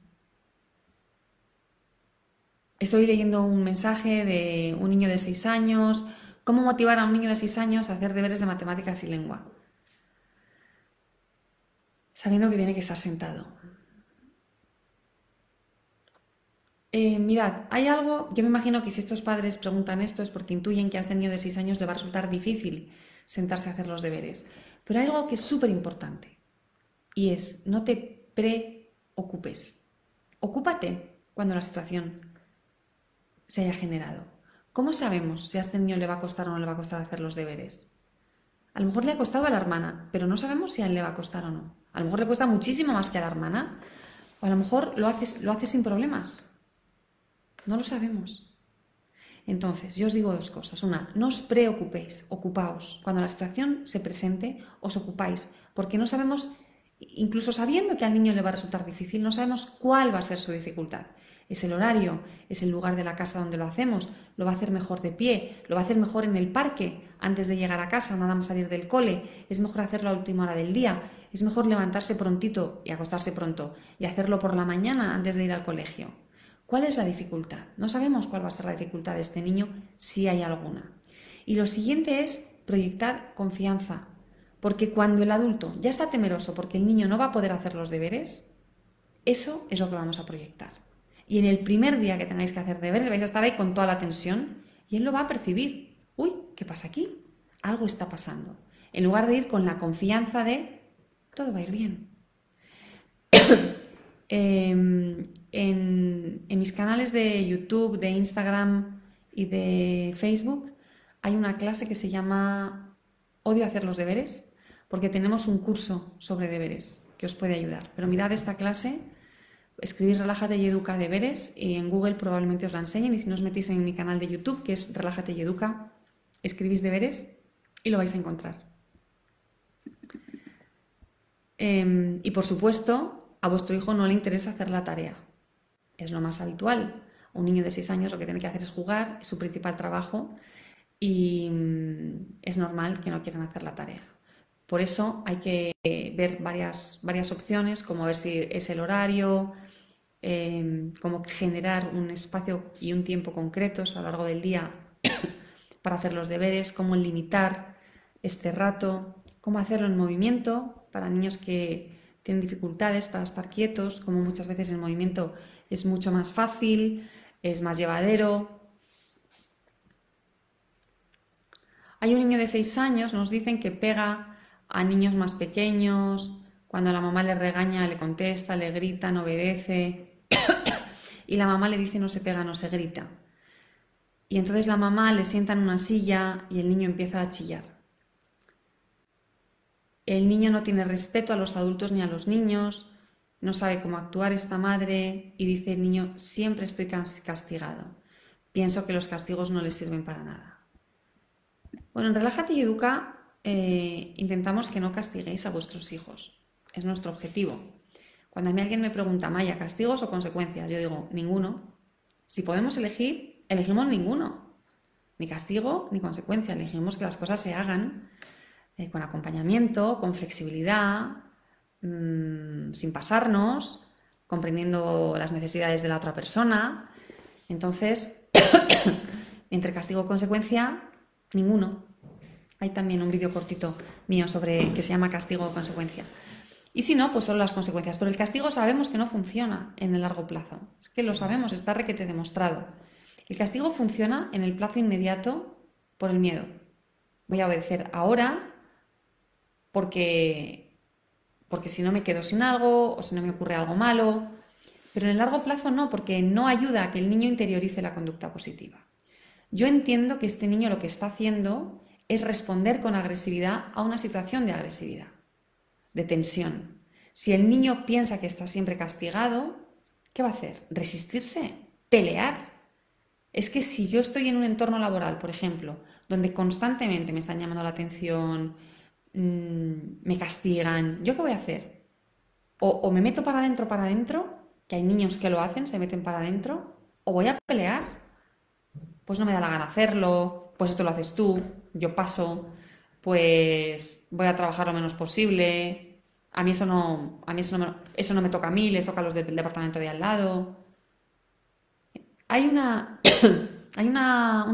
estoy leyendo un mensaje de un niño de 6 años. ¿Cómo motivar a un niño de 6 años a hacer deberes de matemáticas y lengua? Sabiendo que tiene que estar sentado. Eh, mirad, hay algo, yo me imagino que si estos padres preguntan esto es porque intuyen que a este niño de 6 años le va a resultar difícil sentarse a hacer los deberes. Pero hay algo que es súper importante y es no te preocupes. Ocúpate cuando la situación se haya generado. ¿Cómo sabemos si a este niño le va a costar o no le va a costar hacer los deberes? A lo mejor le ha costado a la hermana, pero no sabemos si a él le va a costar o no. A lo mejor le cuesta muchísimo más que a la hermana, o a lo mejor lo hace, lo hace sin problemas. No lo sabemos. Entonces, yo os digo dos cosas. Una, no os preocupéis, ocupaos. Cuando la situación se presente, os ocupáis, porque no sabemos, incluso sabiendo que al niño le va a resultar difícil, no sabemos cuál va a ser su dificultad. Es el horario, es el lugar de la casa donde lo hacemos, lo va a hacer mejor de pie, lo va a hacer mejor en el parque, antes de llegar a casa, nada más salir del cole, es mejor hacerlo a última hora del día, es mejor levantarse prontito y acostarse pronto y hacerlo por la mañana antes de ir al colegio. ¿Cuál es la dificultad? No sabemos cuál va a ser la dificultad de este niño, si hay alguna. Y lo siguiente es proyectar confianza, porque cuando el adulto ya está temeroso porque el niño no va a poder hacer los deberes, eso es lo que vamos a proyectar. Y en el primer día que tengáis que hacer deberes vais a estar ahí con toda la tensión y él lo va a percibir. Uy, ¿qué pasa aquí? Algo está pasando. En lugar de ir con la confianza de todo va a ir bien. Em, en, mis canales de YouTube, de Instagram y de Facebook hay una clase que se llama Odio hacer los deberes, porque tenemos un curso sobre deberes que os puede ayudar. Pero mirad esta clase, escribís Relájate y Educa deberes y en Google probablemente os la enseñen y si no os metís en mi canal de YouTube, que es Relájate y Educa, escribís deberes y lo vais a encontrar. Em, y por supuesto, a vuestro hijo no le interesa hacer la tarea. Es lo más habitual. Un niño de 6 años lo que tiene que hacer es jugar, es su principal trabajo y mm, es normal que no quieran hacer la tarea. Por eso hay que ver varias, varias opciones, como ver si es el horario, em, como generar un espacio y un tiempo concretos a lo largo del día para hacer los deberes, cómo limitar este rato, cómo hacerlo en movimiento para niños que tienen dificultades para estar quietos, como muchas veces el movimiento es mucho más fácil, es más llevadero. Hay un niño de 6 años, nos dicen que pega a niños más pequeños, cuando la mamá le regaña, le contesta, le grita, no obedece. y la mamá le dice no se pega, no se grita. Y entonces la mamá le sienta en una silla y el niño empieza a chillar. El niño no tiene respeto a los adultos ni a los niños, no sabe cómo actuar esta madre y dice el niño siempre estoy castigado. Pienso que los castigos no le sirven para nada. Bueno, en Relájate y Educa eh, intentamos que no castiguéis a vuestros hijos. Es nuestro objetivo. Cuando a mí alguien me pregunta, Maya, ¿castigos o consecuencias? Yo digo, ninguno. Si podemos elegir, elegimos ninguno, ni castigo ni consecuencia, elegimos que las cosas se hagan eh, con acompañamiento, con flexibilidad, mm, sin pasarnos, comprendiendo las necesidades de la otra persona. Entonces, entre castigo y consecuencia, ninguno. Hay también un vídeo cortito mío sobre que se llama castigo o consecuencia. Y si no, pues solo las consecuencias. Pero el castigo sabemos que no funciona en el largo plazo. Es que lo sabemos, está requete demostrado. El castigo funciona en el plazo inmediato por el miedo. Voy a obedecer ahora porque, porque si no me quedo sin algo o si no me ocurre algo malo. Pero en el largo plazo no, porque no ayuda a que el niño interiorice la conducta positiva. Yo entiendo que este niño lo que está haciendo es responder con agresividad a una situación de agresividad, de tensión. Si el niño piensa que está siempre castigado, ¿qué va a hacer? Resistirse, pelear es que si yo estoy en un entorno laboral, por ejemplo, donde constantemente me están llamando la atención, mm, me castigan, ¿yo qué voy a hacer? O, me meto para adentro, para adentro, que hay niños que lo hacen, se meten para adentro, o voy a pelear. Pues no me da la gana hacerlo, pues esto lo haces tú, yo paso, pues voy a trabajar lo menos posible, a mí eso no, a mí eso no, me, eso no me toca a mí, les toca a los del departamento de al lado. Hay, una, hay un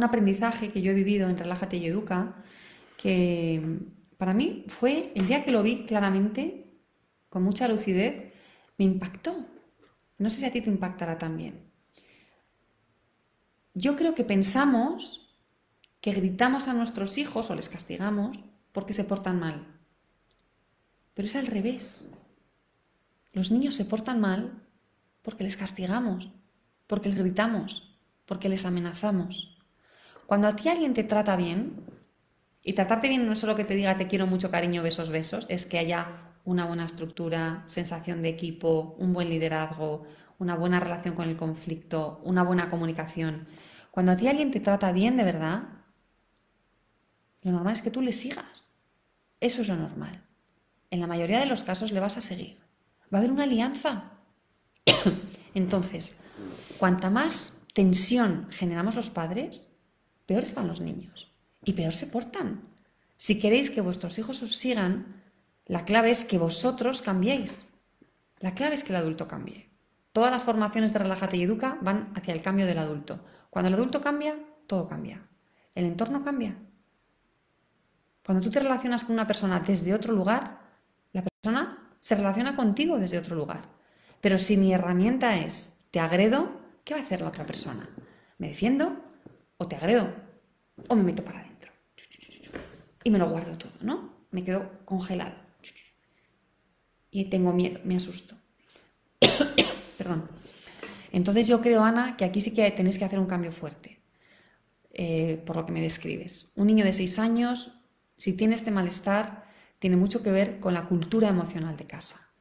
aprendizaje que yo he vivido en Relájate y Educa que para mí fue el día que lo vi claramente, con mucha lucidez, me impactó. No sé si a ti te impactará también. Yo creo que pensamos que gritamos a nuestros hijos o les castigamos porque se portan mal. Pero es al revés. Los niños se portan mal porque les castigamos, porque les gritamos, porque les amenazamos. Cuando a ti alguien te trata bien, y tratarte bien no es solo que te diga te quiero mucho, cariño, besos, besos, es que haya una buena estructura, sensación de equipo, un buen liderazgo, una buena relación con el conflicto, una buena comunicación. Cuando a ti alguien te trata bien de verdad, lo normal es que tú le sigas. Eso es lo normal. En la mayoría de los casos le vas a seguir. Va a haber una alianza. Entonces, Cuanta más tensión generamos los padres, peor están los niños y peor se portan. Si queréis que vuestros hijos os sigan, la clave es que vosotros cambiéis. La clave es que el adulto cambie. Todas las formaciones de Relájate y Educa van hacia el cambio del adulto. Cuando el adulto cambia, todo cambia. El entorno cambia. Cuando tú te relacionas con una persona desde otro lugar, la persona se relaciona contigo desde otro lugar. Pero si mi herramienta es te agredo, ¿qué va a hacer la otra persona? ¿Me defiendo o te agredo? ¿O me meto para adentro? Y me lo guardo todo, ¿no? Me quedo congelado. Y tengo miedo, me asusto. Perdón. Entonces yo creo, Ana, que aquí sí que tenéis que hacer un cambio fuerte, eh, por lo que me describes. Un niño de 6 años, si tiene este malestar, tiene mucho que ver con la cultura emocional de casa.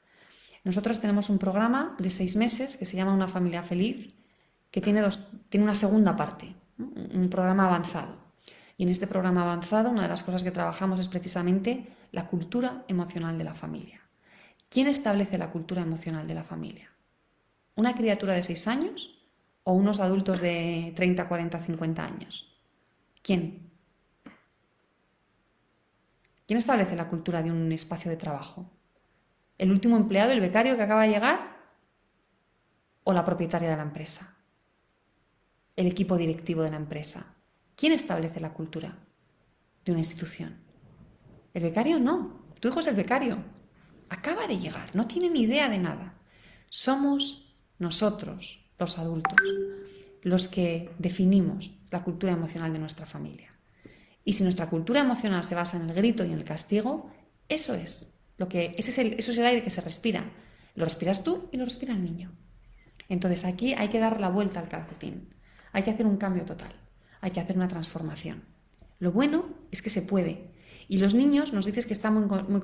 Nosotros tenemos un programa de seis meses que se llama Una familia feliz que tiene, dos, tiene una segunda parte, un programa avanzado. Y en este programa avanzado una de las cosas que trabajamos es precisamente la cultura emocional de la familia. ¿Quién establece la cultura emocional de la familia? ¿Una criatura de 6 años o unos adultos de 30, 40, 50 años? ¿Quién? ¿Quién establece la cultura de un espacio de trabajo? ¿El último empleado, el becario que acaba de llegar? ¿O la propietaria de la empresa? el equipo directivo de la empresa? ¿Quién establece la cultura de una institución? ¿El becario? No. Tu hijo es el becario. Acaba de llegar, no tiene ni idea de nada. Somos nosotros, los adultos, los que definimos la cultura emocional de nuestra familia. Y si nuestra cultura emocional se basa en el grito y en el castigo, eso es lo que ese es el, eso es el aire que se respira. Lo respiras tú y lo respira el niño. Entonces aquí hay que dar la vuelta al calcetín. Hay que hacer un cambio total. Hay que hacer una transformación. Lo bueno es que se puede. Y los niños, nos dices que están muy, muy.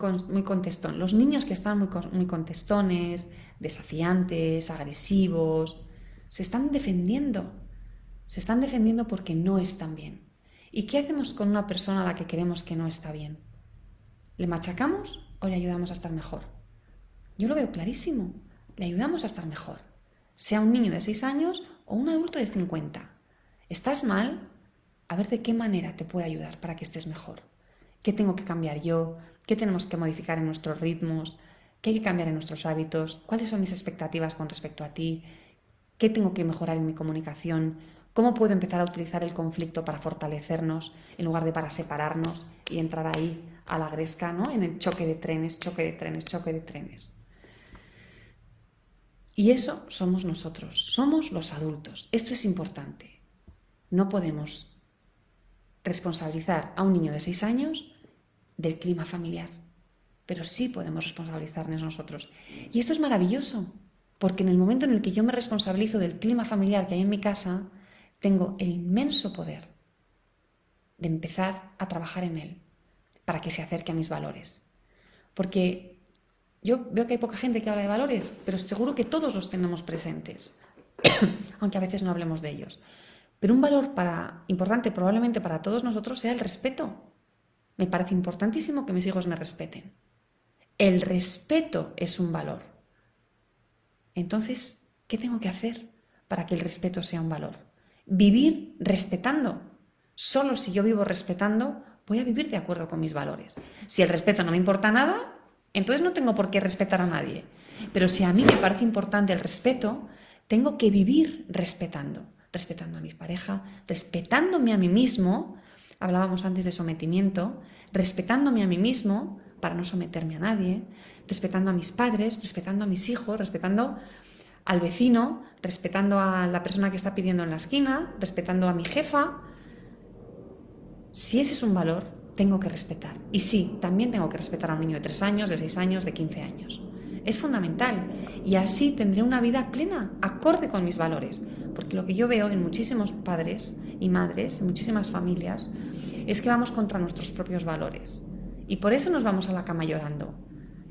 Los niños que están muy, muy contestones, desafiantes, agresivos, se están defendiendo. Se están defendiendo porque no están bien. ¿Y qué hacemos con una persona a la que queremos que no está bien? ¿Le machacamos o le ayudamos a estar mejor? Yo lo veo clarísimo. Le ayudamos a estar mejor. Sea un niño de 6 años o un adulto de 50. ¿Estás mal? A ver de qué manera te puede ayudar para que estés mejor. ¿Qué tengo que cambiar yo? ¿Qué tenemos que modificar en nuestros ritmos? ¿Qué hay que cambiar en nuestros hábitos? ¿Cuáles son mis expectativas con respecto a ti? ¿Qué tengo que mejorar en mi comunicación? ¿Cómo puedo empezar a utilizar el conflicto para fortalecernos en lugar de para separarnos y entrar ahí a la gresca, ¿no? En el choque de trenes, choque de trenes, choque de trenes. Y eso somos nosotros, somos los adultos. Esto es importante. No podemos responsabilizar a un niño de 6 años del clima familiar, pero sí podemos responsabilizarnos nosotros. Y esto es maravilloso, porque en el momento en el que yo me responsabilizo del clima familiar que hay en mi casa, tengo el inmenso poder de empezar a trabajar en él para que se acerque a mis valores. Porque yo veo que hay poca gente que habla de valores, pero seguro que todos los tenemos presentes, aunque a veces no hablemos de ellos. Pero un valor para, importante probablemente para todos nosotros sea el respeto. Me parece importantísimo que mis hijos me respeten. El respeto es un valor. Entonces, ¿qué tengo que hacer para que el respeto sea un valor? Vivir respetando. Solo si yo vivo respetando, voy a vivir de acuerdo con mis valores. Si el respeto no me importa nada, entonces no tengo por qué respetar a nadie. Pero si a mí me parece importante el respeto, tengo que vivir respetando. Respetando a mi pareja, respetándome a mí mismo. Hablábamos antes de sometimiento. Respetándome a mí mismo para no someterme a nadie. Respetando a mis padres, respetando a mis hijos, respetando al vecino, respetando a la persona que está pidiendo en la esquina, respetando a mi jefa, si ese es un valor, tengo que respetar. Y sí, también tengo que respetar a un niño de 3 años, de 6 años, de 15 años. Es fundamental. Y así tendré una vida plena, acorde con mis valores. Porque lo que yo veo en muchísimos padres y madres, en muchísimas familias, es que vamos contra nuestros propios valores. Y por eso nos vamos a la cama llorando.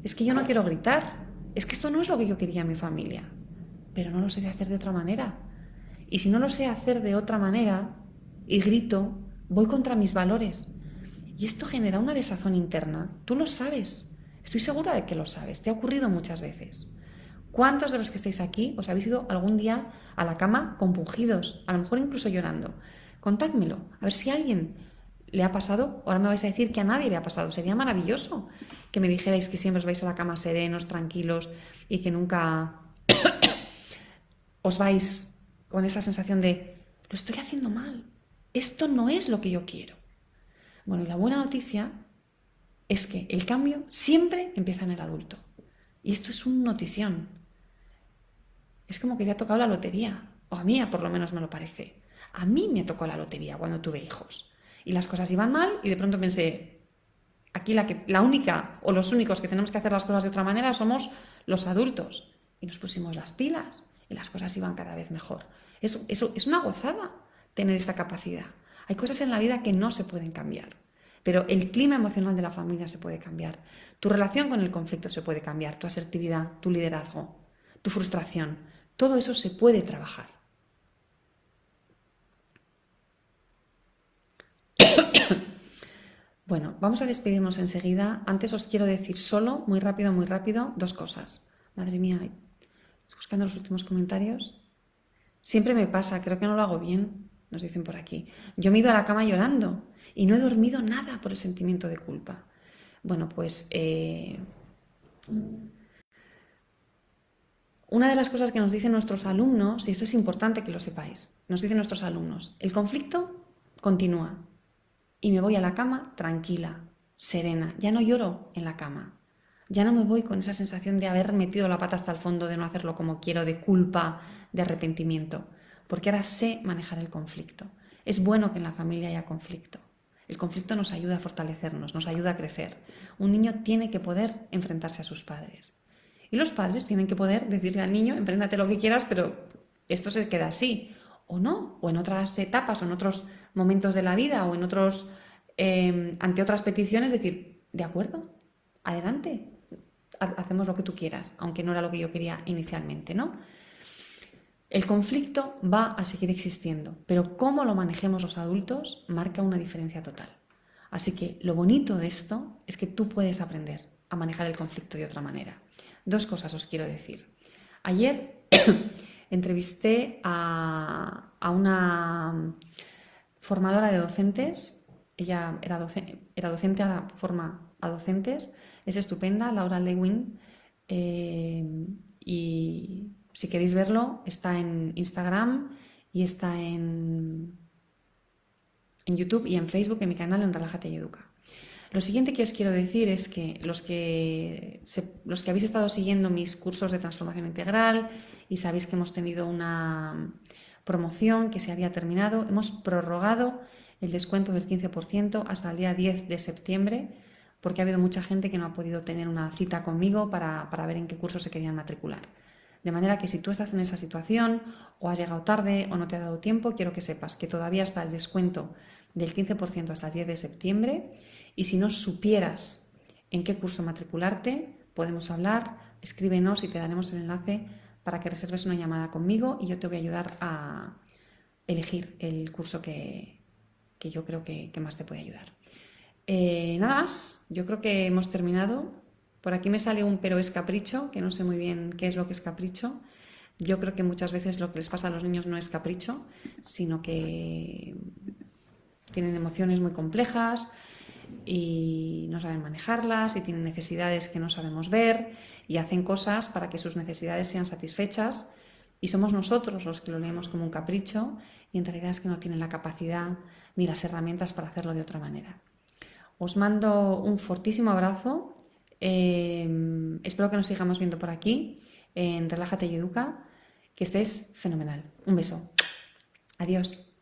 Es que yo no quiero gritar. Es que esto no es lo que yo quería en mi familia. Pero no lo sé hacer de otra manera. Y si no lo sé hacer de otra manera y grito, voy contra mis valores. Y esto genera una desazón interna. Tú lo sabes. Estoy segura de que lo sabes. Te ha ocurrido muchas veces. ¿Cuántos de los que estáis aquí os habéis ido algún día a la cama compungidos, a lo mejor incluso llorando? Contádmelo, a ver si a alguien le ha pasado. Ahora me vais a decir que a nadie le ha pasado. Sería maravilloso que me dijerais que siempre os vais a la cama serenos, tranquilos y que nunca os vais con esa sensación de lo estoy haciendo mal, esto no es lo que yo quiero. Bueno, la buena noticia es que el cambio siempre empieza en el adulto. Y esto es un notición. Es como que te ha tocado la lotería. O a mí por lo menos me lo parece. A mí me tocó la lotería cuando tuve hijos. Y las cosas iban mal y de pronto pensé, aquí la, la única o los únicos que tenemos que hacer las cosas de otra manera somos los adultos. Y nos pusimos las pilas y las cosas iban cada vez mejor. Eso es una gozada tener esta capacidad. Hay cosas en la vida que no se pueden cambiar, pero el clima emocional de la familia se puede cambiar. Tu relación con el conflicto se puede cambiar, tu asertividad, tu liderazgo, tu frustración, todo eso se puede trabajar. Bueno, vamos a despedirnos enseguida. Antes os quiero decir solo, muy rápido, muy rápido, dos cosas. Madre mía, estoy buscando los últimos comentarios. Siempre me pasa, creo que no lo hago bien nos dicen por aquí. Yo me he ido a la cama llorando y no he dormido nada por el sentimiento de culpa. Bueno, pues eh, una de las cosas que nos dicen nuestros alumnos, y esto es importante que lo sepáis, nos dicen nuestros alumnos, el conflicto continúa y me voy a la cama tranquila, serena, ya no lloro en la cama. Ya no me voy con esa sensación de haber metido la pata hasta el fondo, de no hacerlo como quiero, de culpa, de arrepentimiento, porque ahora sé manejar el conflicto. Es bueno que en la familia haya conflicto. El conflicto nos ayuda a fortalecernos, nos ayuda a crecer. Un niño tiene que poder enfrentarse a sus padres. Y los padres tienen que poder decirle al niño, enfréntate lo que quieras, pero esto se queda así. O no, o en otras etapas, o en otros momentos de la vida, o en otros, eh, ante otras peticiones, decir, de acuerdo, adelante, hacemos lo que tú quieras, aunque no era lo que yo quería inicialmente, ¿no? El conflicto va a seguir existiendo, pero cómo lo manejemos los adultos marca una diferencia total. Así que lo bonito de esto es que tú puedes aprender a manejar el conflicto de otra manera. Dos cosas os quiero decir. Ayer entrevisté a, una formadora de docentes, ella era, era docente a la forma a docentes, es estupenda, Laura Lewin, eh, y si queréis verlo, está en Instagram y está en, en YouTube y en Facebook, en mi canal en Relájate y Educa. Lo siguiente que os quiero decir es que los, que los que habéis estado siguiendo mis cursos de transformación integral y sabéis que hemos tenido una promoción que se había terminado, hemos prorrogado el descuento del 15% hasta el día 10 de septiembre porque ha habido mucha gente que no ha podido tener una cita conmigo para, ver en qué curso se querían matricular. De manera que si tú estás en esa situación o has llegado tarde o no te ha dado tiempo, quiero que sepas que todavía está el descuento del 15% hasta el 10 de septiembre y si no supieras en qué curso matricularte, podemos hablar, escríbenos y te daremos el enlace para que reserves una llamada conmigo y yo te voy a ayudar a elegir el curso que, yo creo que más te puede ayudar. Eh, nada más, yo creo que hemos terminado. Por aquí me sale un pero es capricho, que no sé muy bien qué es lo que es capricho. Yo creo que muchas veces lo que les pasa a los niños no es capricho, sino que tienen emociones muy complejas y no saben manejarlas y tienen necesidades que no sabemos ver y hacen cosas para que sus necesidades sean satisfechas y somos nosotros los que lo leemos como un capricho y en realidad es que no tienen la capacidad ni las herramientas para hacerlo de otra manera. Os mando un fortísimo abrazo. Em, espero que nos sigamos viendo por aquí en Relájate y Educa. Que estés fenomenal. Un beso. Adiós.